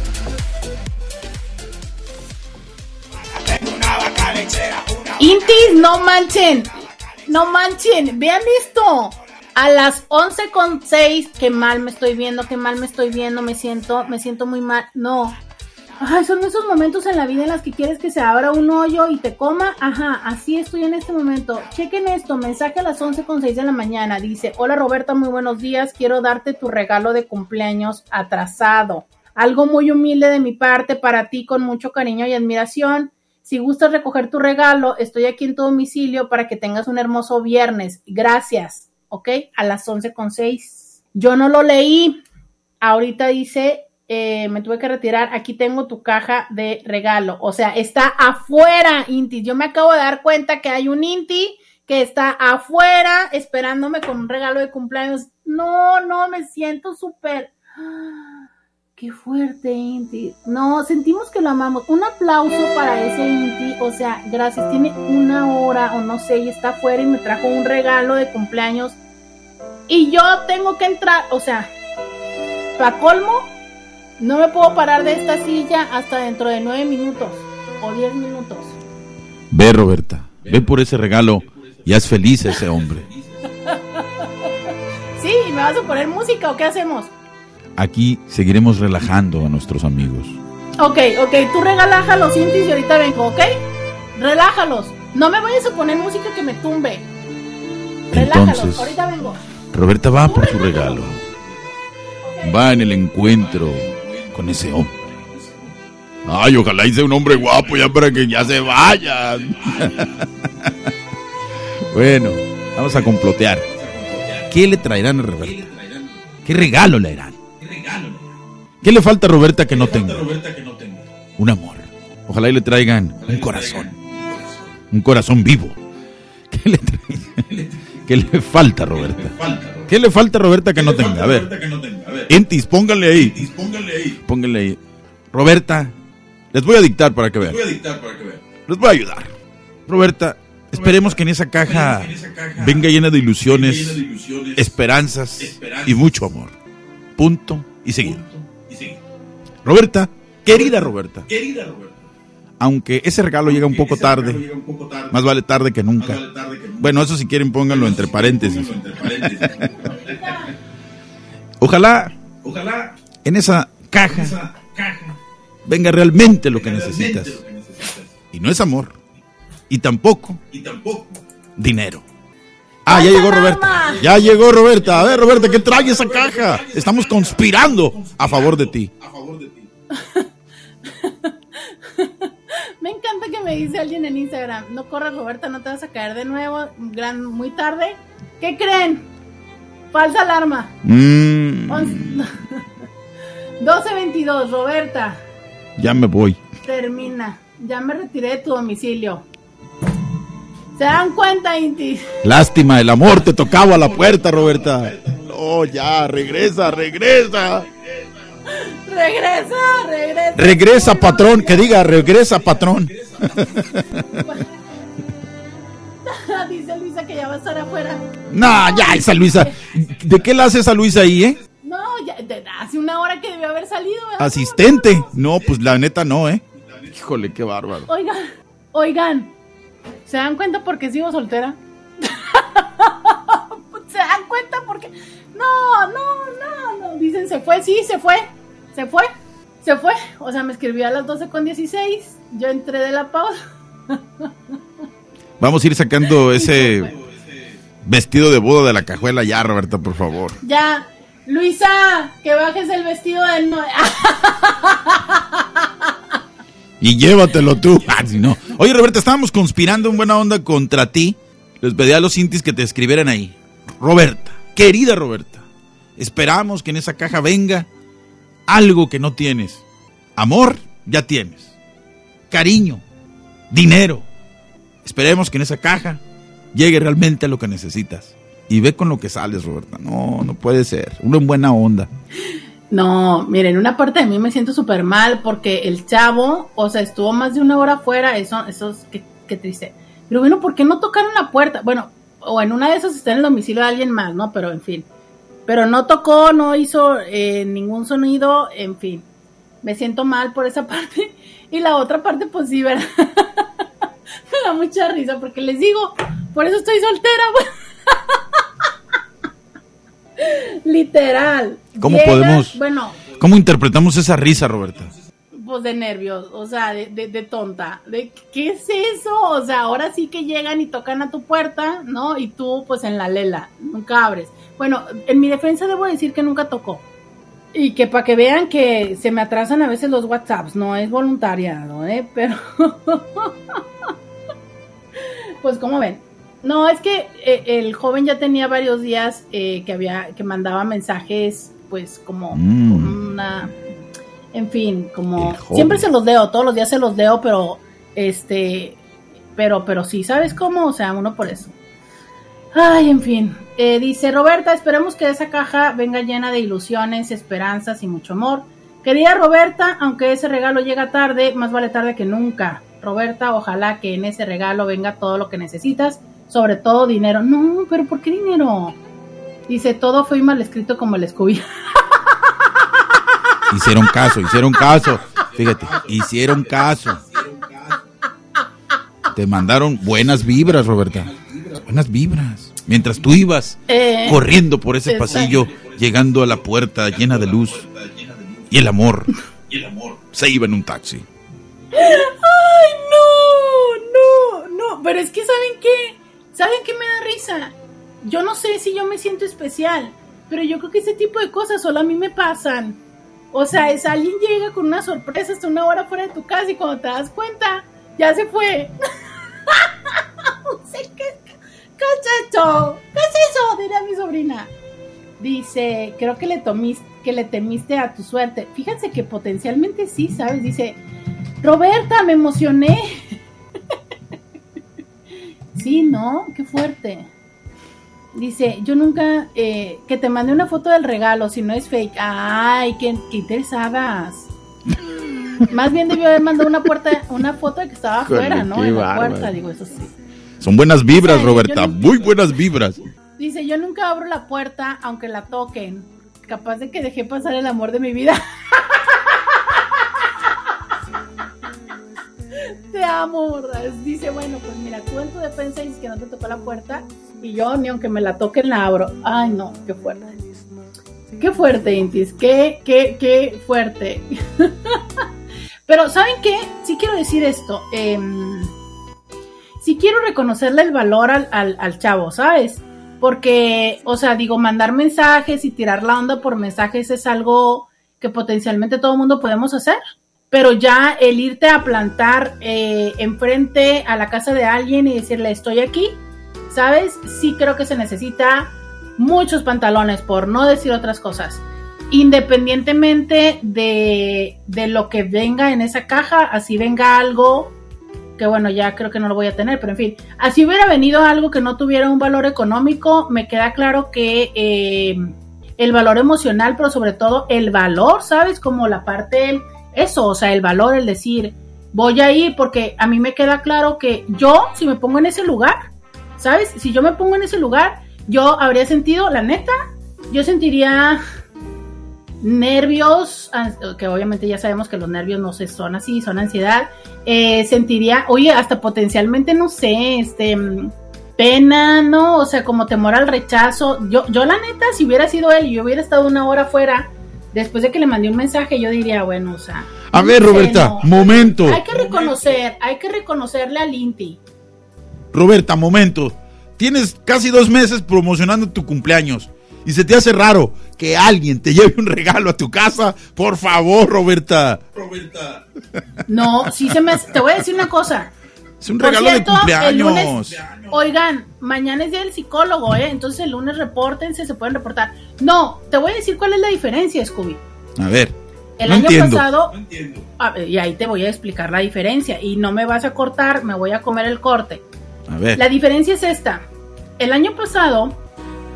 Speaker 2: Intis, no manchen. No manchen. Vean esto. A las 11 con 6, qué mal me estoy viendo, qué mal me estoy viendo, me siento, me siento muy mal. No. Ay, son esos momentos en la vida en las que quieres que se abra un hoyo y te coma. Ajá, así estoy en este momento. Chequen esto, mensaje a las 11 con 6 de la mañana. Dice, hola Roberta, muy buenos días. Quiero darte tu regalo de cumpleaños atrasado. Algo muy humilde de mi parte para ti con mucho cariño y admiración. Si gustas recoger tu regalo, estoy aquí en tu domicilio para que tengas un hermoso viernes. Gracias, ¿ok? A las 11 con 6. Yo no lo leí. Ahorita dice, eh, me tuve que retirar. Aquí tengo tu caja de regalo. O sea, está afuera, Inti. Yo me acabo de dar cuenta que hay un Inti que está afuera esperándome con un regalo de cumpleaños. No, no, me siento súper... *gasps* Qué fuerte, Inti. No, sentimos que lo amamos. Un aplauso para ese Inti. O sea, gracias. Tiene una hora o no sé, y está afuera y me trajo un regalo de cumpleaños. Y yo tengo que entrar, o sea, para colmo, no me puedo parar de esta silla hasta dentro de nueve minutos o diez minutos.
Speaker 3: Ve, Roberta, ve por ese regalo y haz feliz a ese hombre. *laughs*
Speaker 2: Sí, ¿me vas a poner música o qué hacemos?
Speaker 3: Aquí seguiremos relajando a nuestros amigos.
Speaker 2: Ok, ok, tú relájalos, Intis, y ahorita vengo, ¿ok? Relájalos. No me vayas a poner música que me tumbe. Relájalos,
Speaker 3: Entonces,
Speaker 2: ahorita vengo.
Speaker 3: Roberta va por su regalo. Va en el encuentro con ese hombre. Ay, ojalá hice un hombre guapo ya para que ya se vayan. *laughs* bueno, vamos a complotear. ¿Qué le traerán a Roberta? ¿Qué regalo le harán? ¿Qué le falta a Roberta que no tenga? Un amor. Ojalá y le traigan un corazón. Un corazón vivo. ¿Qué le? *laughs* ¿Qué le falta a Roberta? ¿Qué le falta a Roberta que no tenga? A ver. Entis, pónganle ahí. Pónganle ahí. Roberta, les voy a dictar para que vean. Les voy a ayudar. Roberta, esperemos que en esa caja venga llena de ilusiones, esperanzas y mucho amor. Punto y seguido. Roberta, querida Roberta, aunque ese regalo llega un poco tarde, más vale tarde que nunca. Bueno, eso si quieren pónganlo entre paréntesis. *laughs* Ojalá, ojalá en esa caja, venga realmente lo que necesitas. Y no es amor. Y tampoco, y tampoco dinero. Ah, ya llegó Roberta. Ya llegó Roberta. A ver, Roberta, ¿qué trae esa caja? Estamos conspirando a favor de ti. *laughs*
Speaker 2: Me encanta que me dice alguien en Instagram, no corras Roberta, no te vas a caer de nuevo, gran, muy tarde. ¿Qué creen? Falsa alarma.
Speaker 3: Mm,
Speaker 2: 12.22, *laughs* Roberta,
Speaker 3: ya me voy.
Speaker 2: termina. Ya me retiré de tu domicilio. ¿Se dan cuenta, Inti?
Speaker 3: Lástima, el amor te tocaba a la puerta, Roberta. No, ya, regresa, regresa.
Speaker 2: Regresa, regresa.
Speaker 3: Regresa, patrón, que diga, regresa, patrón.
Speaker 2: Dice Luisa que ya va a estar afuera.
Speaker 3: Nah, ya, esa Luisa. ¿De qué la hace esa Luisa ahí, eh?
Speaker 2: No, ya, de- hace una hora que debió haber salido. ¿verdad?
Speaker 3: Asistente. No, pues la neta no, eh. Híjole, qué bárbaro.
Speaker 2: Oigan, oigan, ¿se dan cuenta por qué sigo soltera? *laughs* ¿Se dan cuenta por qué? No, no, no, no. Dicen, se fue, sí, se fue. Se fue, se fue. O sea, me escribió a las 12 con 16. Yo entré de la pausa. *laughs*
Speaker 3: Vamos a ir sacando ese vestido de boda de la cajuela ya, Roberta, por favor.
Speaker 2: Ya, Luisa, que bajes el vestido del no. *laughs*
Speaker 3: Y llévatelo tú. *laughs* Ah, si no. Oye, Roberta, estábamos conspirando en buena onda contra ti. Les pedí a los intis que te escribieran ahí. Roberta, querida Roberta, esperamos que en esa caja venga algo que no tienes. Amor, ya tienes. Cariño, dinero. Esperemos que en esa caja llegue realmente lo que necesitas. Y ve con lo que sales, Roberta. No, no puede ser. Uno en buena onda.
Speaker 2: No, miren, una parte de mí me siento súper mal porque el chavo, o sea, estuvo más de una hora afuera, eso, eso es, qué triste. Pero bueno, ¿por qué no tocaron la puerta? Bueno, o en una de esas está en el domicilio de alguien más, ¿no? Pero en fin. Pero no tocó, no hizo eh, ningún sonido, en fin. Me siento mal por esa *laughs* parte. Y la otra parte, pues sí, ¿verdad? *laughs* *laughs* me da mucha risa porque les digo, por eso estoy soltera. *laughs* Literal.
Speaker 3: ¿Cómo
Speaker 2: Llega-
Speaker 3: podemos-
Speaker 2: Bueno,
Speaker 3: ¿Cómo interpretamos esa risa, Roberta?
Speaker 2: pues de nervios, o sea, de, de- de tonta. De, ¿Qué es eso? O sea, ahora sí que llegan y tocan a tu puerta, ¿no? Y tú, pues en la lela, nunca abres. Bueno, en mi defensa debo decir que nunca tocó. Y que para que vean que se me atrasan a veces los WhatsApps, no es voluntariado, ¿eh? Pero. *laughs* pues, como ven? No, es que eh, el joven ya tenía varios días eh, que había, que mandaba mensajes, pues, como
Speaker 3: Mm.
Speaker 2: una. En fin, como. Siempre se los leo, todos los días se los leo, pero. Este. Pero, pero sí, ¿sabes cómo? O sea, uno por eso. Ay, en fin. Eh, dice Roberta, esperemos que esa caja venga llena de ilusiones, esperanzas y mucho amor. Querida Roberta, aunque ese regalo llega tarde, más vale tarde que nunca. Roberta, ojalá que en ese regalo venga todo lo que necesitas, sobre todo dinero. No, pero ¿por qué dinero? Dice, todo fue mal escrito como el Scooby. *laughs*
Speaker 3: Hicieron caso, hicieron caso. Fíjate, hicieron caso. Te mandaron buenas vibras, Roberta. Buenas vibras. Mientras tú ibas
Speaker 2: Eh,
Speaker 3: corriendo por ese
Speaker 2: exacto.
Speaker 3: pasillo, llegando a la puerta llena de luz. Y el amor. *laughs* Se iba en un taxi. *laughs*
Speaker 2: Pero es que, ¿saben qué? ¿Saben qué me da risa? Yo no sé si yo me siento especial, pero yo creo que ese tipo de cosas solo a mí me pasan. O sea, es alguien llega con una sorpresa hasta una hora fuera de tu casa y cuando te das cuenta, ya se fue. *laughs* ¿Qué, es esto? ¿Qué es eso? Diría mi sobrina. Dice, creo que le, tomis- que le temiste a tu suerte. Fíjense que potencialmente sí, ¿sabes? Dice, Roberta, me emocioné. Sí, ¿no? Qué fuerte. Dice, yo nunca, eh, que te mande una foto del regalo, si no es fake. Ay, qué, qué interesadas. *laughs* Más bien debió haber mandado una puerta, una foto de que estaba afuera, ¿no? En la puerta, digo, eso sí.
Speaker 3: Son buenas vibras, Roberta. Muy buenas vibras.
Speaker 2: Dice, yo nunca abro la puerta aunque la toquen. Capaz de que dejé pasar el amor de mi vida. *laughs* Te amo, morra. Dice, bueno, pues mira, tú en tu defensa dices que no te tocó la puerta y yo ni aunque me la toquen la abro. Ay, no, qué fuerte. Qué fuerte, Intis. Qué, qué, qué fuerte. *laughs* Pero, ¿saben qué? Sí quiero decir esto. Eh, sí quiero reconocerle el valor al, al, al, chavo, ¿sabes? Porque, o sea, digo, mandar mensajes y tirar la onda por mensajes es algo que potencialmente todo el mundo podemos hacer. Pero ya el irte a plantar eh, enfrente a la casa de alguien y decirle estoy aquí, ¿sabes? Sí creo que se necesita muchos pantalones, por no decir otras cosas. Independientemente de, de, lo que venga en esa caja, así venga algo que bueno, ya creo que no lo voy a tener, pero en fin, así hubiera venido algo que no tuviera un valor económico, me queda claro que eh, el valor emocional, pero sobre todo el valor, ¿sabes? Como la parte, eso, o sea, el valor, el decir, voy a ir porque a mí me queda claro que yo, si me pongo en ese lugar, ¿sabes? Si yo me pongo en ese lugar, yo habría sentido, la neta, yo sentiría nervios, que obviamente ya sabemos que los nervios no se son así, son ansiedad, eh, sentiría, oye, hasta potencialmente, no sé, este, pena, ¿no? O sea, como temor al rechazo. Yo, yo la neta, si hubiera sido él y yo hubiera estado una hora afuera, después de que le mandé un mensaje, yo diría, bueno, o sea...
Speaker 3: A ver, Roberta, no, momento.
Speaker 2: Hay que reconocer, hay que reconocerle al Inti.
Speaker 3: Roberta, momento. Tienes casi dos meses promocionando tu cumpleaños y se te hace raro que alguien te *laughs* lleve un regalo a tu casa, por favor, Roberta. Roberta.
Speaker 2: No, sí se me hace, te voy a decir una cosa.
Speaker 3: Es un regalo cierto, de cumpleaños.
Speaker 2: Lunes, oigan, mañana es día del psicólogo, ¿eh? Entonces el lunes repórtense, se pueden reportar. No, te voy a decir cuál es la diferencia, Scooby.
Speaker 3: A ver.
Speaker 2: El
Speaker 3: no
Speaker 2: año
Speaker 3: entiendo.
Speaker 2: pasado, no entiendo. y ahí te voy a explicar la diferencia. Y no me vas a cortar, me voy a comer el corte.
Speaker 3: A ver.
Speaker 2: La diferencia es esta. El año pasado,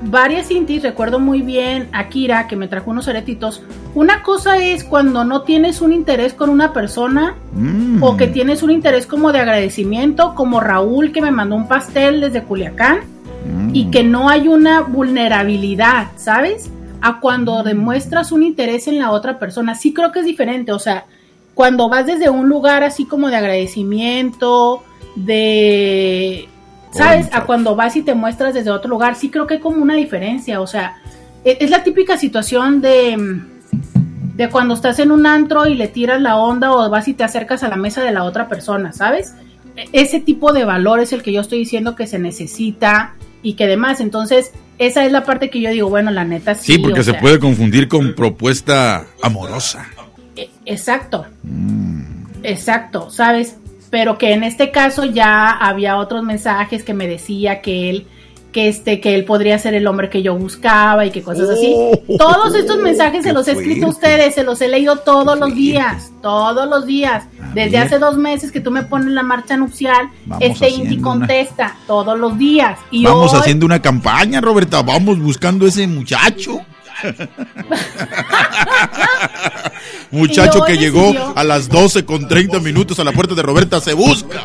Speaker 2: varias intis, recuerdo muy bien a Kira que me trajo unos aretitos. Una cosa es cuando no tienes un interés con una persona mm. o que tienes un interés como de agradecimiento, como Raúl que me mandó un pastel desde Culiacán mm. y que no hay una vulnerabilidad, ¿sabes? A cuando demuestras un interés en la otra persona. Sí creo que es diferente, o sea, cuando vas desde un lugar así como de agradecimiento, de ¿Sabes? A cuando vas y te muestras desde otro lugar, sí creo que hay como una diferencia. O sea, es la típica situación de, de cuando estás en un antro y le tiras la onda o vas y te acercas a la mesa de la otra persona, ¿sabes? Ese tipo de valor es el que yo estoy diciendo que se necesita y que demás. Entonces, esa es la parte que yo digo, bueno, la neta sí.
Speaker 3: Sí, porque se sea, puede confundir con propuesta amorosa.
Speaker 2: Exacto. Mm. Exacto, ¿sabes? Pero que en este caso ya había otros mensajes que me decía que él que este que él podría ser el hombre que yo buscaba y que cosas así.
Speaker 3: Oh,
Speaker 2: todos estos mensajes se los he escrito a ustedes, se los he leído todos los días, todos los días. Desde hace dos meses que tú me pones la marcha nupcial,
Speaker 3: Vamos
Speaker 2: este
Speaker 3: una-
Speaker 2: contesta todos los días. Y
Speaker 3: Vamos
Speaker 2: hoy-
Speaker 3: haciendo una campaña, Roberta. Vamos buscando ese muchacho. *laughs* muchacho que llegó
Speaker 2: decidió-
Speaker 3: a las 12 con 30 minutos a la puerta de Roberta. Se busca.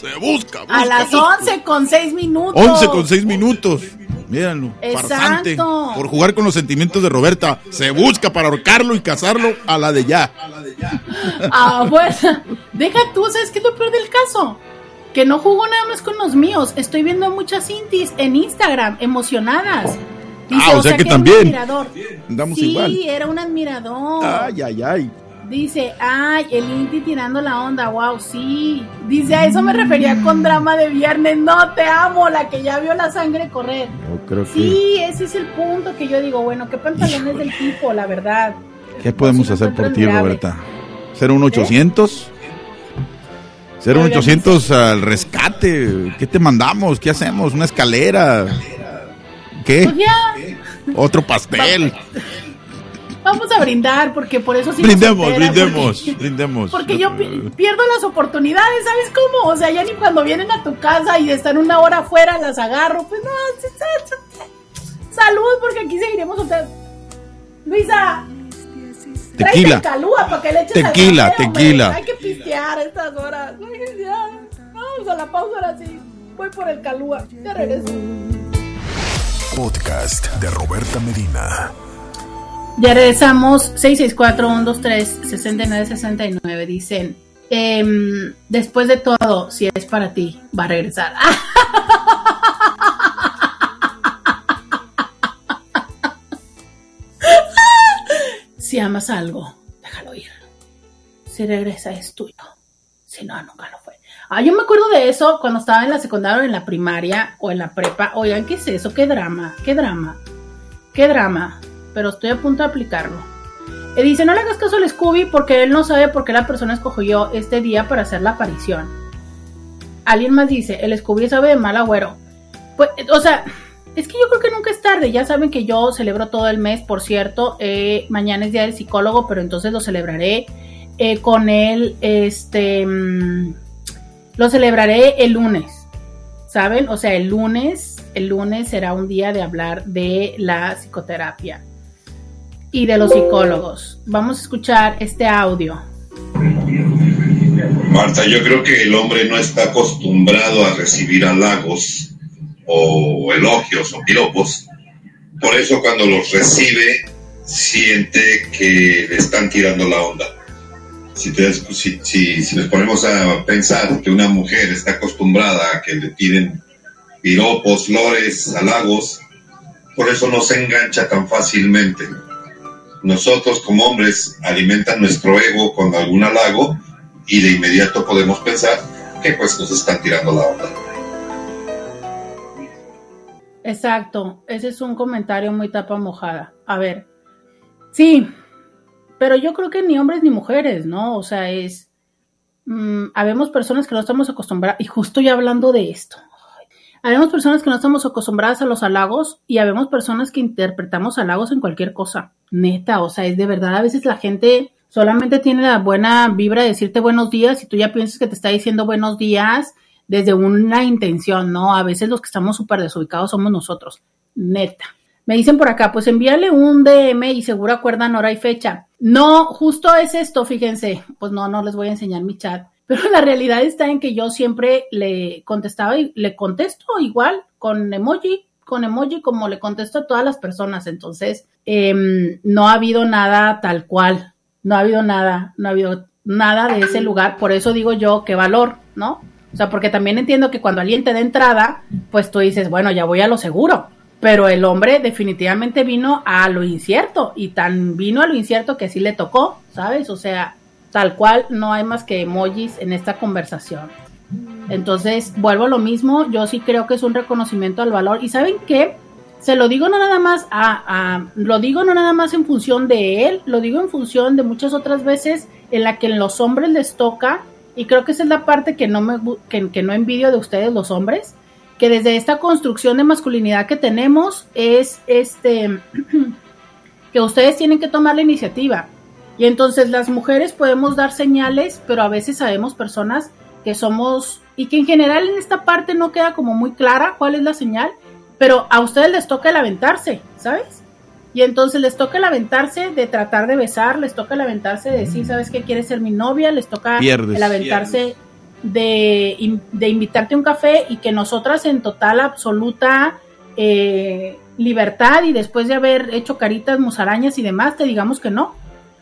Speaker 3: Se busca.
Speaker 2: a
Speaker 3: busca,
Speaker 2: las
Speaker 3: busca.
Speaker 2: 11 con 6 minutos.
Speaker 3: 11 con 6 minutos. Mírenlo,
Speaker 2: Exacto.
Speaker 3: farsante. Por jugar con los sentimientos de Roberta. Se busca para ahorcarlo y casarlo a la de ya.
Speaker 2: Ah, bueno, deja tú, ¿sabes qué es lo peor del caso? Que no jugó nada más con los míos. Estoy viendo a muchas intis en Instagram emocionadas.
Speaker 3: Ah, o sea que también.
Speaker 2: Un admirador.
Speaker 3: Andamos
Speaker 2: sí,
Speaker 3: igual.
Speaker 2: era un admirador.
Speaker 3: Ay, ay, ay.
Speaker 2: Dice, ay, el Inti tirando la onda, wow, sí. Dice, a eso me refería con drama de viernes. No, te amo, la que ya vio la sangre correr.
Speaker 3: Yo creo que.
Speaker 2: Sí, ese es el punto que yo digo, bueno, qué pantalones del tipo, la verdad.
Speaker 3: ¿Qué podemos
Speaker 2: lo
Speaker 3: hacer por ti. Roberta? ¿Ser un 800? ¿Ser un
Speaker 2: Oigan,
Speaker 3: 800 al rescate? ¿Qué te mandamos? ¿Qué hacemos? ¿Una escalera? ¿Qué?
Speaker 2: Pues ya,
Speaker 3: ¿Otro pastel?
Speaker 2: vamos a brindar, porque por eso sí.
Speaker 3: Brindemos, brindemos, brindemos.
Speaker 2: Porque yo pi- pierdo las oportunidades, ¿sabes cómo? O sea, ya ni cuando vienen a tu casa y están una hora afuera las agarro. Pues no, salud, porque aquí seguiremos otra. Luisa, tráete
Speaker 3: Tequila.
Speaker 2: el calúa para que le eches al
Speaker 3: Tequila,
Speaker 2: café, hombre.
Speaker 3: tequila.
Speaker 2: Hay que pistear estas horas. Vamos a la pausa ahora sí. Voy por el calúa. Ya regreso.
Speaker 1: Podcast de Roberta Medina.
Speaker 2: Ya regresamos, 664-123-6969. Dicen, em, después de todo, si es para ti, va a regresar. *laughs* Si amas algo, déjalo ir. Si regresa es tuyo. Si no, nunca lo. Ah, yo me acuerdo de eso cuando estaba en la secundaria o en la primaria o en la prepa. Oigan, ¿qué es eso? ¿Qué drama? ¿Qué drama? ¿Qué drama? Pero estoy a punto de aplicarlo. Y dice, no le hagas caso al Scooby porque él no sabe por qué la persona escogió este día para hacer la aparición. Alguien más dice, el Scooby sabe de mal agüero. Pues, o sea, es que yo creo que nunca es tarde. Ya saben que yo celebro todo el mes, por cierto. Eh, mañana es día del psicólogo, pero entonces lo celebraré eh, con él. Este mm, lo celebraré el lunes. ¿Saben? O sea, el lunes, el lunes será un día de hablar de la psicoterapia y de los psicólogos. Vamos a escuchar este audio.
Speaker 6: Marta, yo creo que el hombre no está acostumbrado a recibir halagos o elogios o piropos. Por eso cuando los recibe siente que le están tirando la onda. Si, si, si, nos ponemos a pensar que una mujer está acostumbrada a que le tiren piropos, flores, halagos, por eso no se engancha tan fácilmente. Nosotros como hombres alimentan nuestro ego con algún halago y de inmediato podemos pensar que pues nos están tirando la onda.
Speaker 2: Exacto, ese es un comentario muy tapa mojada. A ver, sí, pero yo creo que ni hombres ni mujeres, ¿no? O sea, es, mmm, habemos personas que no estamos acostumbradas, y justo ya hablando de esto, habemos personas que no estamos acostumbradas a los halagos y habemos personas que interpretamos halagos en cualquier cosa, neta, o sea, es de verdad, a veces la gente solamente tiene la buena vibra de decirte buenos días y tú ya piensas que te está diciendo buenos días desde una intención, ¿no? A veces los que estamos súper desubicados somos nosotros, neta. Me dicen por acá, pues envíale un DM y seguro acuerdan hora y fecha. No, justo es esto, fíjense. Pues no, no les voy a enseñar mi chat. Pero la realidad está en que yo siempre le contestaba y le contesto igual con emoji, con emoji como le contesto a todas las personas. Entonces, eh, no ha habido nada tal cual. No ha habido nada, no ha habido nada de ese lugar. Por eso digo yo, qué valor, ¿no? O sea, porque también entiendo que cuando alguien te da entrada, pues tú dices, bueno, ya voy a lo seguro. Pero el hombre definitivamente vino a lo incierto y tan vino a lo incierto que así le tocó, ¿sabes? O sea, tal cual no hay más que emojis en esta conversación. Entonces, vuelvo a lo mismo, yo sí creo que es un reconocimiento al valor. ¿Y saben qué? Se lo digo no nada más a, a, lo digo no nada más en función de él, lo digo en función de muchas otras veces en la que los hombres les toca y creo que esa es la parte que no me que no envidio de ustedes los hombres, que desde esta construcción de masculinidad que tenemos es este *clears throat* que ustedes tienen que tomar la iniciativa. Y entonces las mujeres podemos dar señales, pero a veces sabemos personas que somos y que en general en esta parte no queda como muy clara cuál es la señal, pero a ustedes les toca el aventarse, ¿sabes? Y entonces les toca el aventarse de tratar de besar, les toca el aventarse de decir, ¿sabes qué? ¿Quieres ser mi novia? Les toca
Speaker 3: Pierdes,
Speaker 2: el aventarse de, invitarte a un café y que nosotras en total, absoluta eh, libertad y después de haber hecho caritas, musarañas y demás, te digamos que no.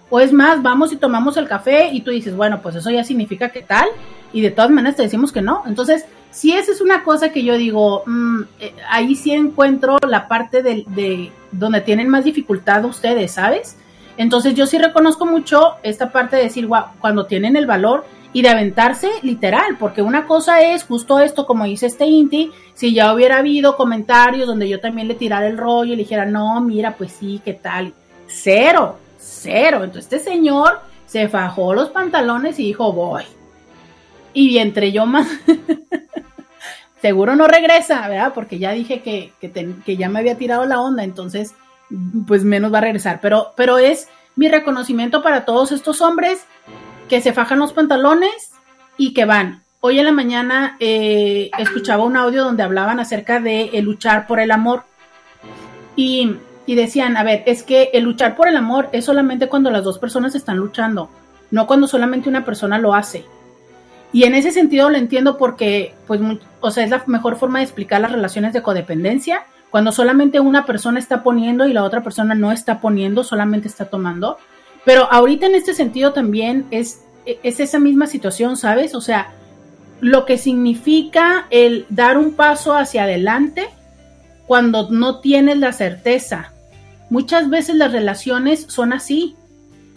Speaker 2: O es más, vamos y tomamos el café y tú dices, bueno, pues eso ya significa que tal, y de todas maneras te decimos que no. Entonces, si esa es una cosa que yo digo, mmm, eh, ahí sí encuentro la parte de, de, donde tienen más dificultad ustedes, ¿sabes? Entonces yo sí reconozco mucho esta parte de decir, wow, cuando tienen el valor y de aventarse literal, porque una cosa es justo esto, como dice este Inti, si ya hubiera habido comentarios donde yo también le tirara el rollo y le dijera, no, mira, pues sí, ¿qué tal? Cero, cero. Entonces este señor se fajó los pantalones y dijo, voy. Y entre yo más... *laughs* seguro no regresa, ¿verdad? Porque ya dije que, que, ya me había tirado la onda, entonces, pues menos va a regresar. Pero, pero es mi reconocimiento para todos estos hombres que se fajan los pantalones y que van. Hoy en la mañana eh, escuchaba un audio donde hablaban acerca de luchar por el amor. Y, y decían, a ver, es que el luchar por el amor es solamente cuando las dos personas están luchando, no cuando solamente una persona lo hace. Y en ese sentido lo entiendo porque, pues, o sea, es la mejor forma de explicar las relaciones de codependencia, cuando solamente una persona está poniendo y la otra persona no está poniendo, solamente está tomando. Pero ahorita en este sentido también es, es esa misma situación, ¿sabes? O sea, lo que significa el dar un paso hacia adelante cuando no tienes la certeza. Muchas veces las relaciones son así.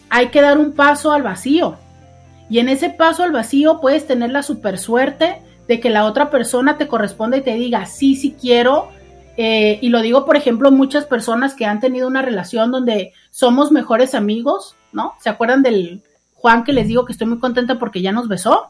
Speaker 2: hay que dar un paso al vacío. Y en ese paso al vacío puedes tener la super suerte de que la otra persona te corresponda y te diga, sí, sí quiero. Eh, y lo digo, por ejemplo, muchas personas que han tenido una relación donde somos mejores amigos, ¿no? ¿Se acuerdan del Juan que les digo que estoy muy contenta porque ya nos besó?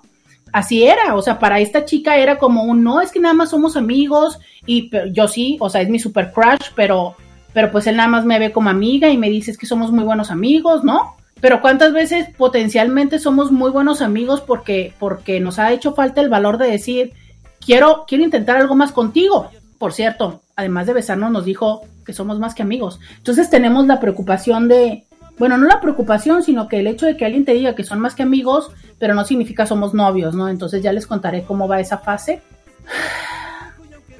Speaker 2: Así era, o sea, para esta chica era como un, no, es que nada más somos amigos y yo sí, o sea, es mi super crush, pero, pero pues él nada más me ve como amiga y me dice es que somos muy buenos amigos, ¿no? Pero cuántas veces potencialmente somos muy buenos amigos porque, porque nos ha hecho falta el valor de decir, quiero, quiero intentar algo más contigo. Por cierto, además de besarnos, nos dijo que somos más que amigos. Entonces tenemos la preocupación de, bueno, no la preocupación, sino que el hecho de que alguien te diga que son más que amigos, pero no significa somos novios, ¿no? Entonces ya les contaré cómo va esa fase.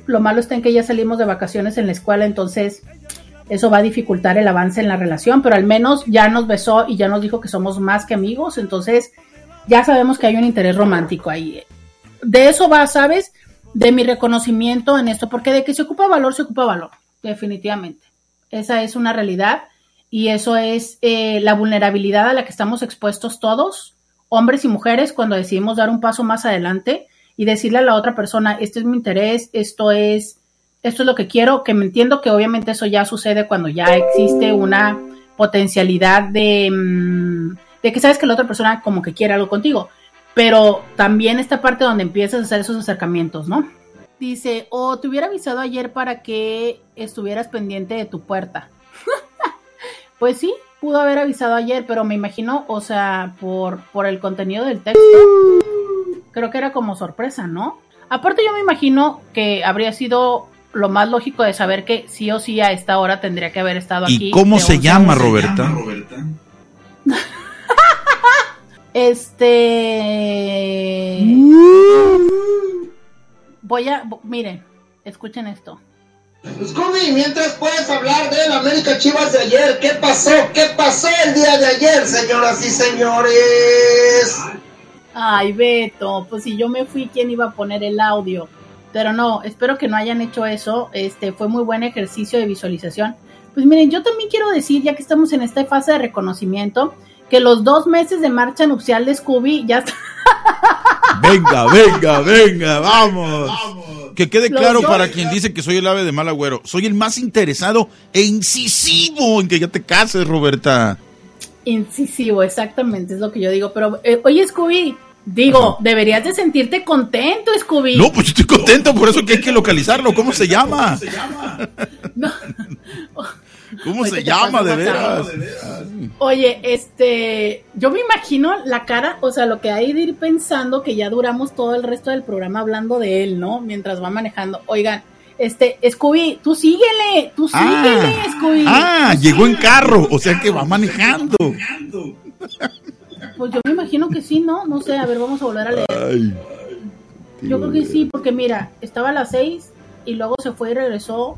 Speaker 2: Lo malo está en que ya salimos de vacaciones en la escuela, entonces eso va a dificultar el avance en la relación, pero al menos ya nos besó y ya nos dijo que somos más que amigos, entonces ya sabemos que hay un interés romántico ahí. De eso va, ¿sabes? De mi reconocimiento en esto, porque de que se ocupa valor, se ocupa valor, definitivamente. Esa es una realidad y eso es eh, la vulnerabilidad a la que estamos expuestos todos, hombres y mujeres, cuando decidimos dar un paso más adelante y decirle a la otra persona, este es mi interés, esto es esto es lo que quiero, que me entiendo que obviamente eso ya sucede cuando ya existe una potencialidad de, mm, de que sabes que la otra persona como que quiere algo contigo, pero también esta parte donde empiezas a hacer esos acercamientos, ¿no? Dice, o te hubiera avisado ayer para que estuvieras pendiente de tu puerta. *laughs* pues sí, pudo haber avisado ayer, pero me imagino, o sea, por, por el contenido del texto, creo que era como sorpresa, ¿no? Aparte yo me imagino que habría sido lo más lógico de saber que sí o sí a esta hora tendría que haber estado aquí.
Speaker 3: ¿Y cómo se llama, Roberta?
Speaker 2: Este. Voy a. Miren, escuchen esto.
Speaker 7: Scooby, mientras puedes hablar de la América Chivas de ayer, ¿qué pasó? ¿Qué pasó el día de ayer, señoras y señores?
Speaker 2: Ay, Beto, pues si yo me fui, ¿quién iba a poner el audio? Pero no, espero que no hayan hecho eso. Este fue muy buen ejercicio de visualización. Pues miren, yo también quiero decir, ya que estamos en esta fase de reconocimiento, que los dos meses de marcha nupcial de Scooby ya está.
Speaker 3: Venga, venga, venga, vamos. Que quede claro para quien dice que soy el ave de mal agüero. Soy el más interesado e incisivo en que ya te cases, Roberta.
Speaker 2: Incisivo, exactamente, es lo que yo digo. Pero, eh, oye, Scooby, Digo, deberías de sentirte contento, Scooby.
Speaker 3: No, pues yo estoy contento, por eso que hay que localizarlo. ¿Cómo se llama? ¿Cómo se llama? *laughs* ¿Cómo se llama, de veras?
Speaker 2: Oye, este, yo me imagino la cara, o sea, lo que hay de ir pensando que ya duramos todo el resto del programa hablando de él, ¿no? Mientras va manejando. Oigan, este, Scooby, tú síguele, tú ah. síguele, Scooby.
Speaker 3: Ah, llegó en carro, o sea que va manejando.
Speaker 2: Pues yo me imagino que sí, ¿no? No sé, a ver, vamos a volver a leer. yo creo que sí, porque mira, estaba a las seis y luego se fue y regresó.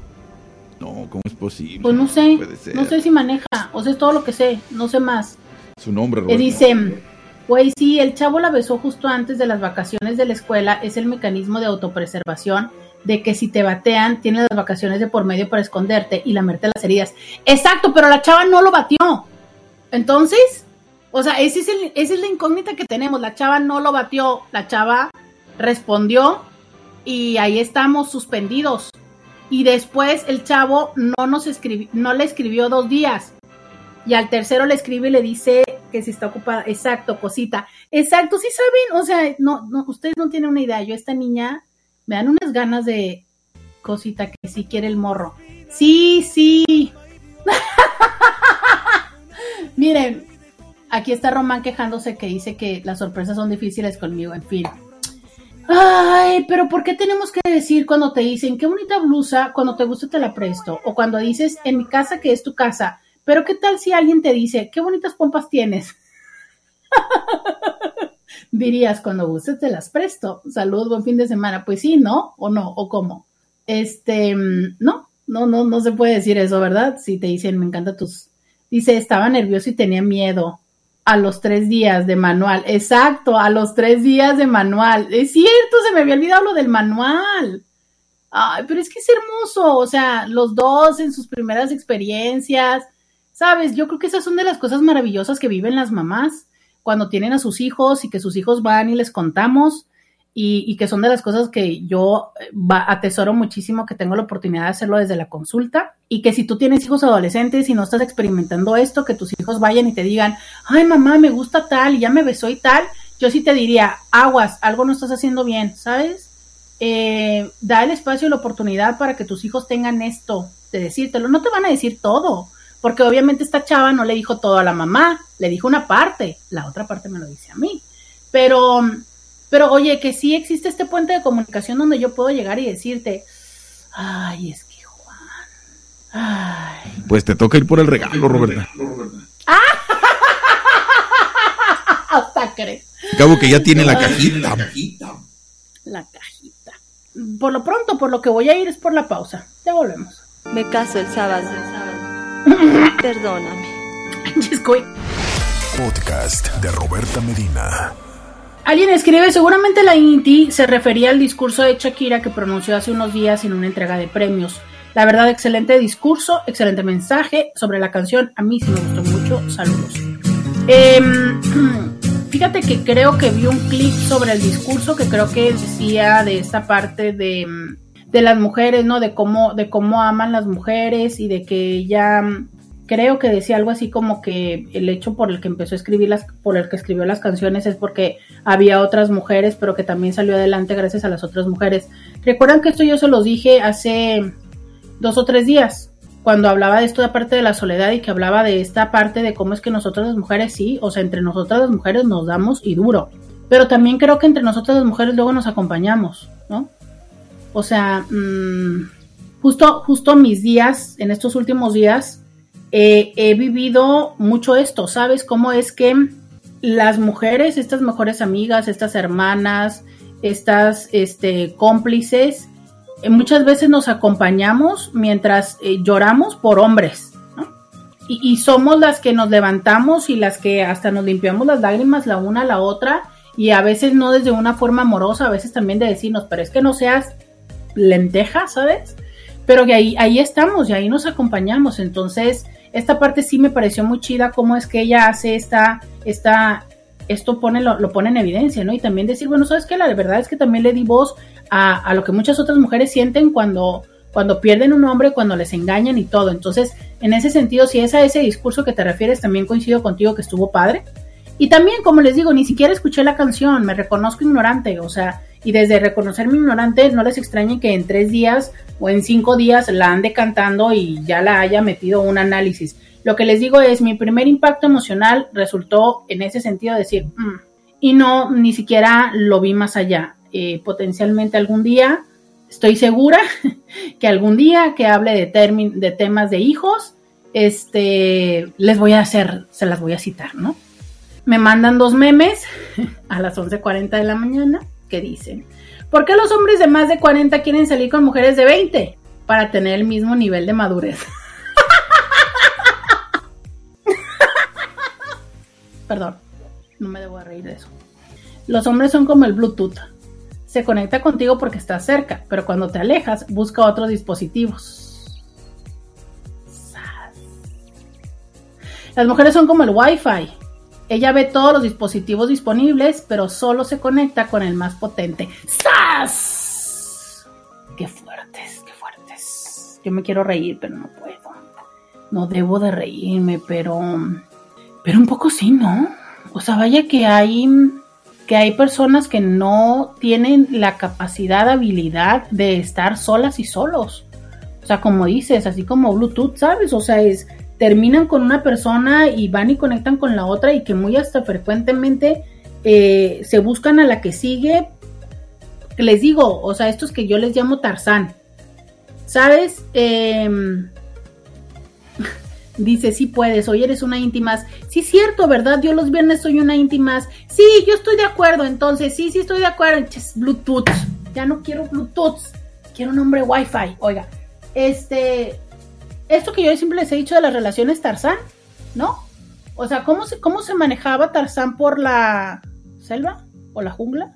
Speaker 3: No, ¿cómo es posible?
Speaker 2: Pues no sé, no sé si maneja, o sea, es todo lo que sé, no sé más.
Speaker 3: Su nombre,
Speaker 2: Roberto. dice, pues sí, el chavo la besó justo antes de las vacaciones de la escuela, es el mecanismo de autopreservación de que si te batean, tienes las vacaciones de por medio para esconderte y lamerte las heridas. Exacto, pero la chava no lo batió. Entonces, o sea, ese es el, esa es la incógnita que tenemos. La chava no lo batió, la chava respondió y ahí estamos suspendidos. Y después el chavo no nos escribió, no le escribió dos días. Y al tercero le escribe y le dice que si está ocupada. Exacto, cosita. Exacto, sí saben. O sea, no, no, ustedes no tienen una idea. Yo, esta niña, me dan unas ganas de cosita que sí quiere el morro. Sí, sí. *laughs* Miren, Aquí está Román quejándose que dice que las sorpresas son difíciles conmigo, en fin. Ay, pero ¿por qué tenemos que decir cuando te dicen qué bonita blusa, cuando te gusta te la presto? O cuando dices en mi casa que es tu casa. Pero ¿qué tal si alguien te dice qué bonitas pompas tienes? *laughs* Dirías cuando gustes te las presto. Salud, buen fin de semana. Pues sí, ¿no? ¿O no? ¿O cómo? Este, mm, no, no, no, no se puede decir eso, ¿verdad? Si te dicen me encanta tus. Dice, estaba nervioso y tenía miedo a los tres días de manual. Exacto, a los tres días de manual. Es cierto, se me había olvidado lo del manual. Ay, pero es que es hermoso. O sea, los dos en sus primeras experiencias, Sabes, yo creo que esas son de las cosas maravillosas que viven las mamás cuando tienen a sus hijos y que sus hijos van y les contamos y, que son de las cosas que yo eh, atesoro muchísimo que tengo la oportunidad de hacerlo desde la consulta y que si tú tienes hijos adolescentes y no estás experimentando esto, que tus hijos vayan y te digan, ay mamá, me gusta tal y ya me besó y tal, yo sí te diría, aguas, algo no estás haciendo bien, ¿sabes? Eh, da el espacio y la oportunidad para que tus hijos tengan esto de decírtelo. No te van a decir todo, porque obviamente esta chava no le dijo todo a la mamá, le dijo una parte, la otra parte me lo dice a mí. Pero, pero oye, que sí existe este puente de comunicación donde yo puedo llegar y decirte, ay, es que Juan, ay,
Speaker 3: Pues te toca ir por el regalo, Roberta. *laughs*
Speaker 2: hasta crees.
Speaker 3: Cabo que ya tiene la cajita.
Speaker 2: La cajita. Por lo pronto, por lo que voy a ir es por la pausa. Ya volvemos.
Speaker 8: Me caso el sábado. Perdóname. *laughs*
Speaker 1: Podcast de Roberta Medina.
Speaker 2: Alguien escribe, seguramente la Inti se refería al discurso de Shakira que pronunció hace unos días en una entrega de premios. La verdad, excelente discurso, excelente mensaje sobre la canción. A mí sí me gustó mucho. Saludos. Em, *clears throat* fíjate que creo que vi un clip sobre el discurso que creo que decía de esta parte de, de las mujeres, ¿no? De cómo, de cómo aman las mujeres y de que ella creo que decía algo así como que el hecho por el que empezó a escribir las, por el que escribió las canciones es porque había otras mujeres, pero que también salió adelante gracias a las otras mujeres. Recuerdan que esto yo se los dije hace dos o tres días, cuando hablaba de esto de parte de la soledad y que hablaba de esta parte de cómo es que nosotras las mujeres sí, o sea, entre nosotras las mujeres nos damos y duro, pero también creo que entre nosotras las mujeres luego nos acompañamos, ¿no? O sea, mmm, justo, justo mis días, en estos últimos días, eh, he vivido mucho esto, ¿sabes? Cómo es que las mujeres, estas mejores amigas, estas hermanas, estas este, cómplices, eh, muchas veces nos acompañamos mientras eh, lloramos por hombres, y, somos las que nos levantamos y las que hasta nos limpiamos las lágrimas la una a la otra y a veces no desde una forma amorosa, a veces también de decirnos, pero es que no seas lenteja, ¿sabes? Pero que ahí, ahí estamos y ahí nos acompañamos, entonces esta parte sí me pareció muy chida, cómo es que ella hace esta, esta, esto pone, lo, lo, pone en evidencia, ¿no? Y también decir, bueno, ¿sabes qué? La verdad es que también le di voz a, a, lo que muchas otras mujeres sienten cuando, cuando pierden un hombre, cuando les engañan y todo. Entonces, en ese sentido, si es a ese discurso que te refieres, también coincido contigo que estuvo padre. Y también, como les digo, ni siquiera escuché la canción, me reconozco ignorante, o sea, y desde reconocerme ignorante, no les extrañe que en tres días o en cinco días la ande cantando y ya la haya metido un análisis. Lo que les digo es, mi primer impacto emocional resultó en ese sentido decir, mm, y no, ni siquiera lo vi más allá. Eh, potencialmente algún día, estoy segura *laughs* que algún día que hable de, de temas de hijos, este, les voy a hacer, se las voy a citar, ¿no? Me mandan dos memes *laughs* a las 11.40 de la mañana que dicen, ¿por qué los hombres de más de 40 quieren salir con mujeres de 20? Para tener el mismo nivel de madurez. *laughs* Perdón, no me debo reír de eso. Los hombres son como el Bluetooth. Se conecta contigo porque estás cerca, pero cuando te alejas, busca otros dispositivos. Las mujeres son como el Wi-Fi. Ella ve todos los dispositivos disponibles, pero solo se conecta con el más potente. ¡Sas! ¡Qué fuertes, qué fuertes! Yo me quiero reír, pero no puedo. No debo de reírme, pero... Pero un poco sí, ¿no? O sea, vaya que hay... Que hay personas que no tienen la capacidad, habilidad de estar solas y solos. O sea, como dices, así como Bluetooth, ¿sabes? O sea, es terminan con una persona y van y conectan con la otra y que muy hasta frecuentemente eh, se buscan a la que sigue. Les digo, o sea, estos que yo les llamo Tarzán. ¿Sabes? Eh, *laughs* dice, sí puedes, hoy eres una íntimas. Sí, cierto, ¿verdad? Yo los viernes soy una íntimas. Sí, yo estoy de acuerdo, entonces, sí, sí estoy de acuerdo. Bluetooth. Ya no quiero Bluetooth. Quiero un hombre Wi-Fi. Oiga, este, esto que yo siempre les he dicho de las relaciones Tarzán, ¿no? O sea, ¿cómo se, cómo se manejaba Tarzán por la selva o la jungla?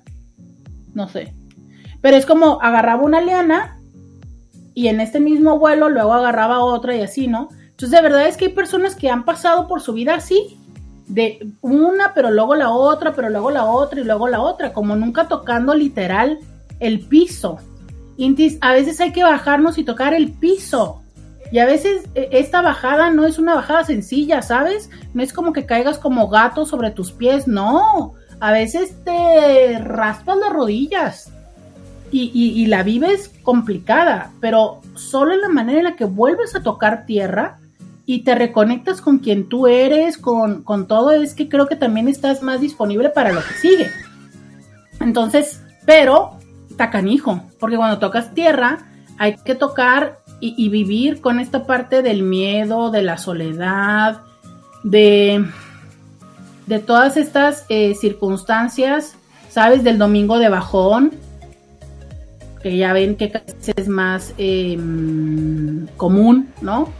Speaker 2: No sé. Pero es como agarraba una liana y en este mismo vuelo luego agarraba otra y así, ¿no? Entonces, de verdad es que hay personas que han pasado por su vida así, de una, pero luego la otra, pero luego la otra y luego la otra, como nunca tocando literal el piso. Intis, a veces hay que bajarnos y tocar el piso. Y a veces e, esta bajada no es una bajada sencilla, ¿sabes? No es como que caigas como gato sobre tus pies, no. A veces te raspas las rodillas y, la vives complicada, pero solo en la manera en la que vuelves a tocar tierra y te reconectas con quien tú eres, con, con todo, es que creo que también estás más disponible para lo que sigue. Entonces, pero tacanijo, porque cuando tocas tierra hay que tocar y, vivir con esta parte del miedo, de la soledad, de, de todas estas eh, circunstancias, ¿sabes? Del domingo de bajón, que ya ven que es más em, común, ¿no?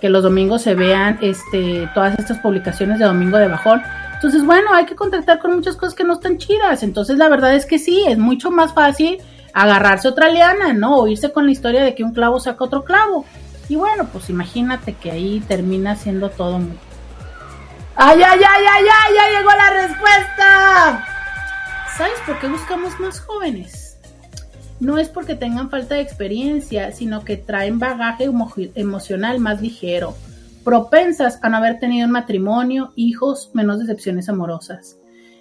Speaker 2: Que los domingos se vean este, todas estas publicaciones de domingo de bajón. Entonces, bueno, hay que contactar con muchas cosas que no están chidas. Entonces, la verdad es que sí, es mucho más fácil agarrarse otra liana, ¿no? O irse con la historia de que un clavo saca otro clavo. Y bueno, pues imagínate que ahí termina siendo todo muy... ¡Ay, ay, ay, ay, ay! ¡Ya llegó la respuesta! ¿Sabes por qué buscamos más jóvenes? No es porque tengan falta de experiencia, sino que traen bagaje emocional más ligero, propensas a no haber tenido un matrimonio, hijos, menos decepciones amorosas.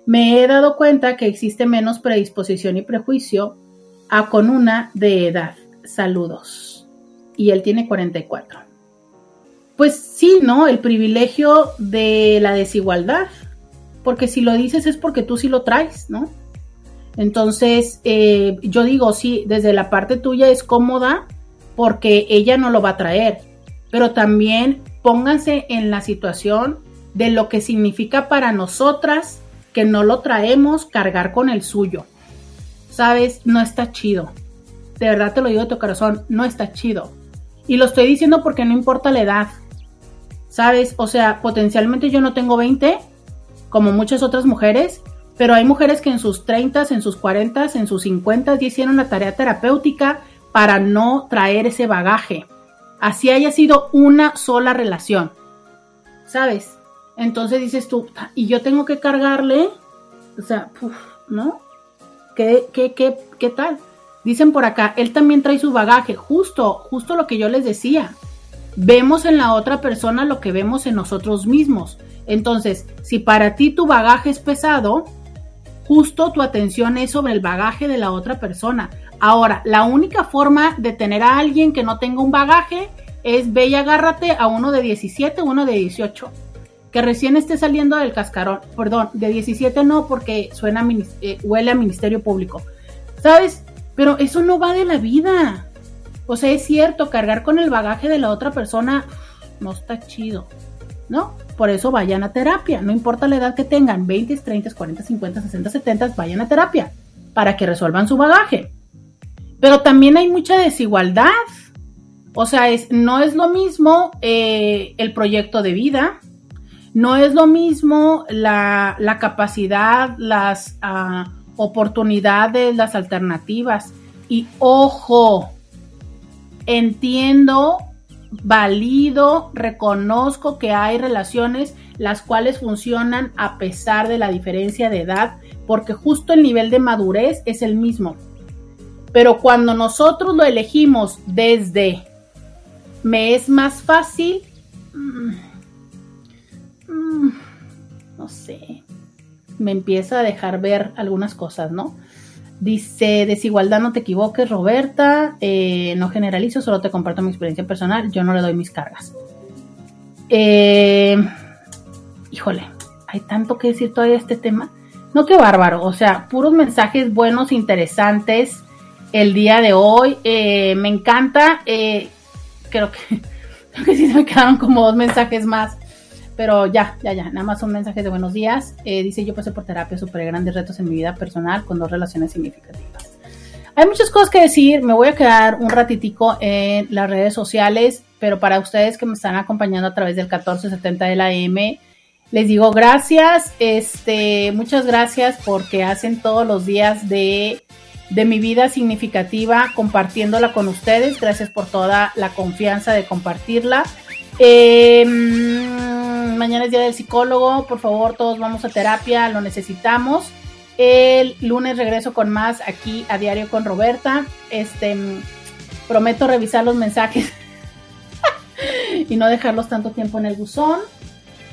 Speaker 2: Me he dado cuenta que existe menos predisposición y prejuicio a con una de edad. Saludos. Y él tiene 44. Pues sí, ¿no? El privilegio de la desigualdad. Porque si lo dices es porque tú sí lo traes, ¿no? Entonces, eh, yo digo, sí, desde la parte tuya es cómoda porque ella no lo va a traer. Pero también pónganse en la situación de lo que significa para nosotras que no lo traemos cargar con el suyo sabes, no está chido. De verdad te lo digo de tu corazón, no está chido. Y lo estoy diciendo porque no importa la edad. ¿Sabes? O sea, potencialmente yo no tengo 20, como muchas otras mujeres, pero hay mujeres que en sus 30, en sus 40, en sus 50 ya hicieron la tarea terapéutica para no traer ese bagaje. Así haya sido una sola relación. ¿Sabes? Entonces dices tú, y yo tengo que cargarle, o sea, ¿no? ¿Qué, qué, qué, qué tal? Dicen por acá, él también trae su bagaje, justo, justo lo que yo les decía. Vemos en la otra persona lo que vemos en nosotros mismos. Entonces, si para ti tu bagaje es pesado, justo tu atención es sobre el bagaje de la otra persona. Ahora, la única forma de tener a alguien que no tenga un bagaje es ve y agárrate a uno de 17, uno de 18 que recién esté saliendo del cascarón, perdón, de 17 no porque suena eh, huele a Ministerio Público, ¿sabes? Pero eso no va de la vida. O sea, es cierto, cargar con el bagaje de la otra persona no está chido, ¿no? Por eso vayan a terapia, no importa la edad que tengan, 20, 30, 40, 50, 60, 70, vayan a terapia para que resuelvan su bagaje. Pero también hay mucha desigualdad. O sea, es, no es lo mismo eh, el proyecto de vida, no es lo mismo la, capacidad, las ah, oportunidades, las alternativas. Y ojo, entiendo, valido, reconozco que hay relaciones las cuales funcionan a pesar de la diferencia de edad, porque justo el nivel de madurez es el mismo. Pero cuando nosotros lo elegimos desde me es más fácil, mm, Mm, no sé, me empieza a dejar ver algunas cosas, ¿no? Dice, desigualdad, no te equivoques, Roberta, eh, no generalizo, solo te comparto mi experiencia personal, yo no le doy mis cargas. Eh, híjole, hay tanto que decir todavía este tema. No, qué bárbaro, o sea, puros mensajes buenos, interesantes el día de hoy. Eh, me encanta, creo que, *laughs* creo que sí me quedaron como dos mensajes más pero ya, ya, ya, nada más son mensajes de buenos días. Eh, dice, yo pasé por terapia, super grandes retos en mi vida personal con dos relaciones significativas. Hay muchas cosas que decir, me voy a quedar un ratitico en las redes sociales, pero para ustedes que me están acompañando a través del 1470 de la M, les digo gracias, este, muchas gracias porque hacen todos los días de, de mi vida significativa compartiéndola con ustedes. Gracias por toda la confianza de compartirla. Eh, mañana es día del psicólogo. Por favor, todos vamos a terapia, lo necesitamos. El lunes regreso con más aquí a diario con Roberta. Este prometo revisar los mensajes *laughs* y no dejarlos tanto tiempo en el buzón.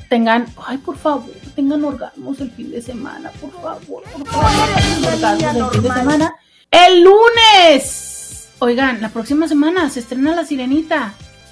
Speaker 2: Tengan, ay, por favor, tengan orgasmos el fin de semana, por favor, por favor, tengan orgasmos el fin de semana. El lunes. Oigan, la próxima semana se estrena La Sirenita.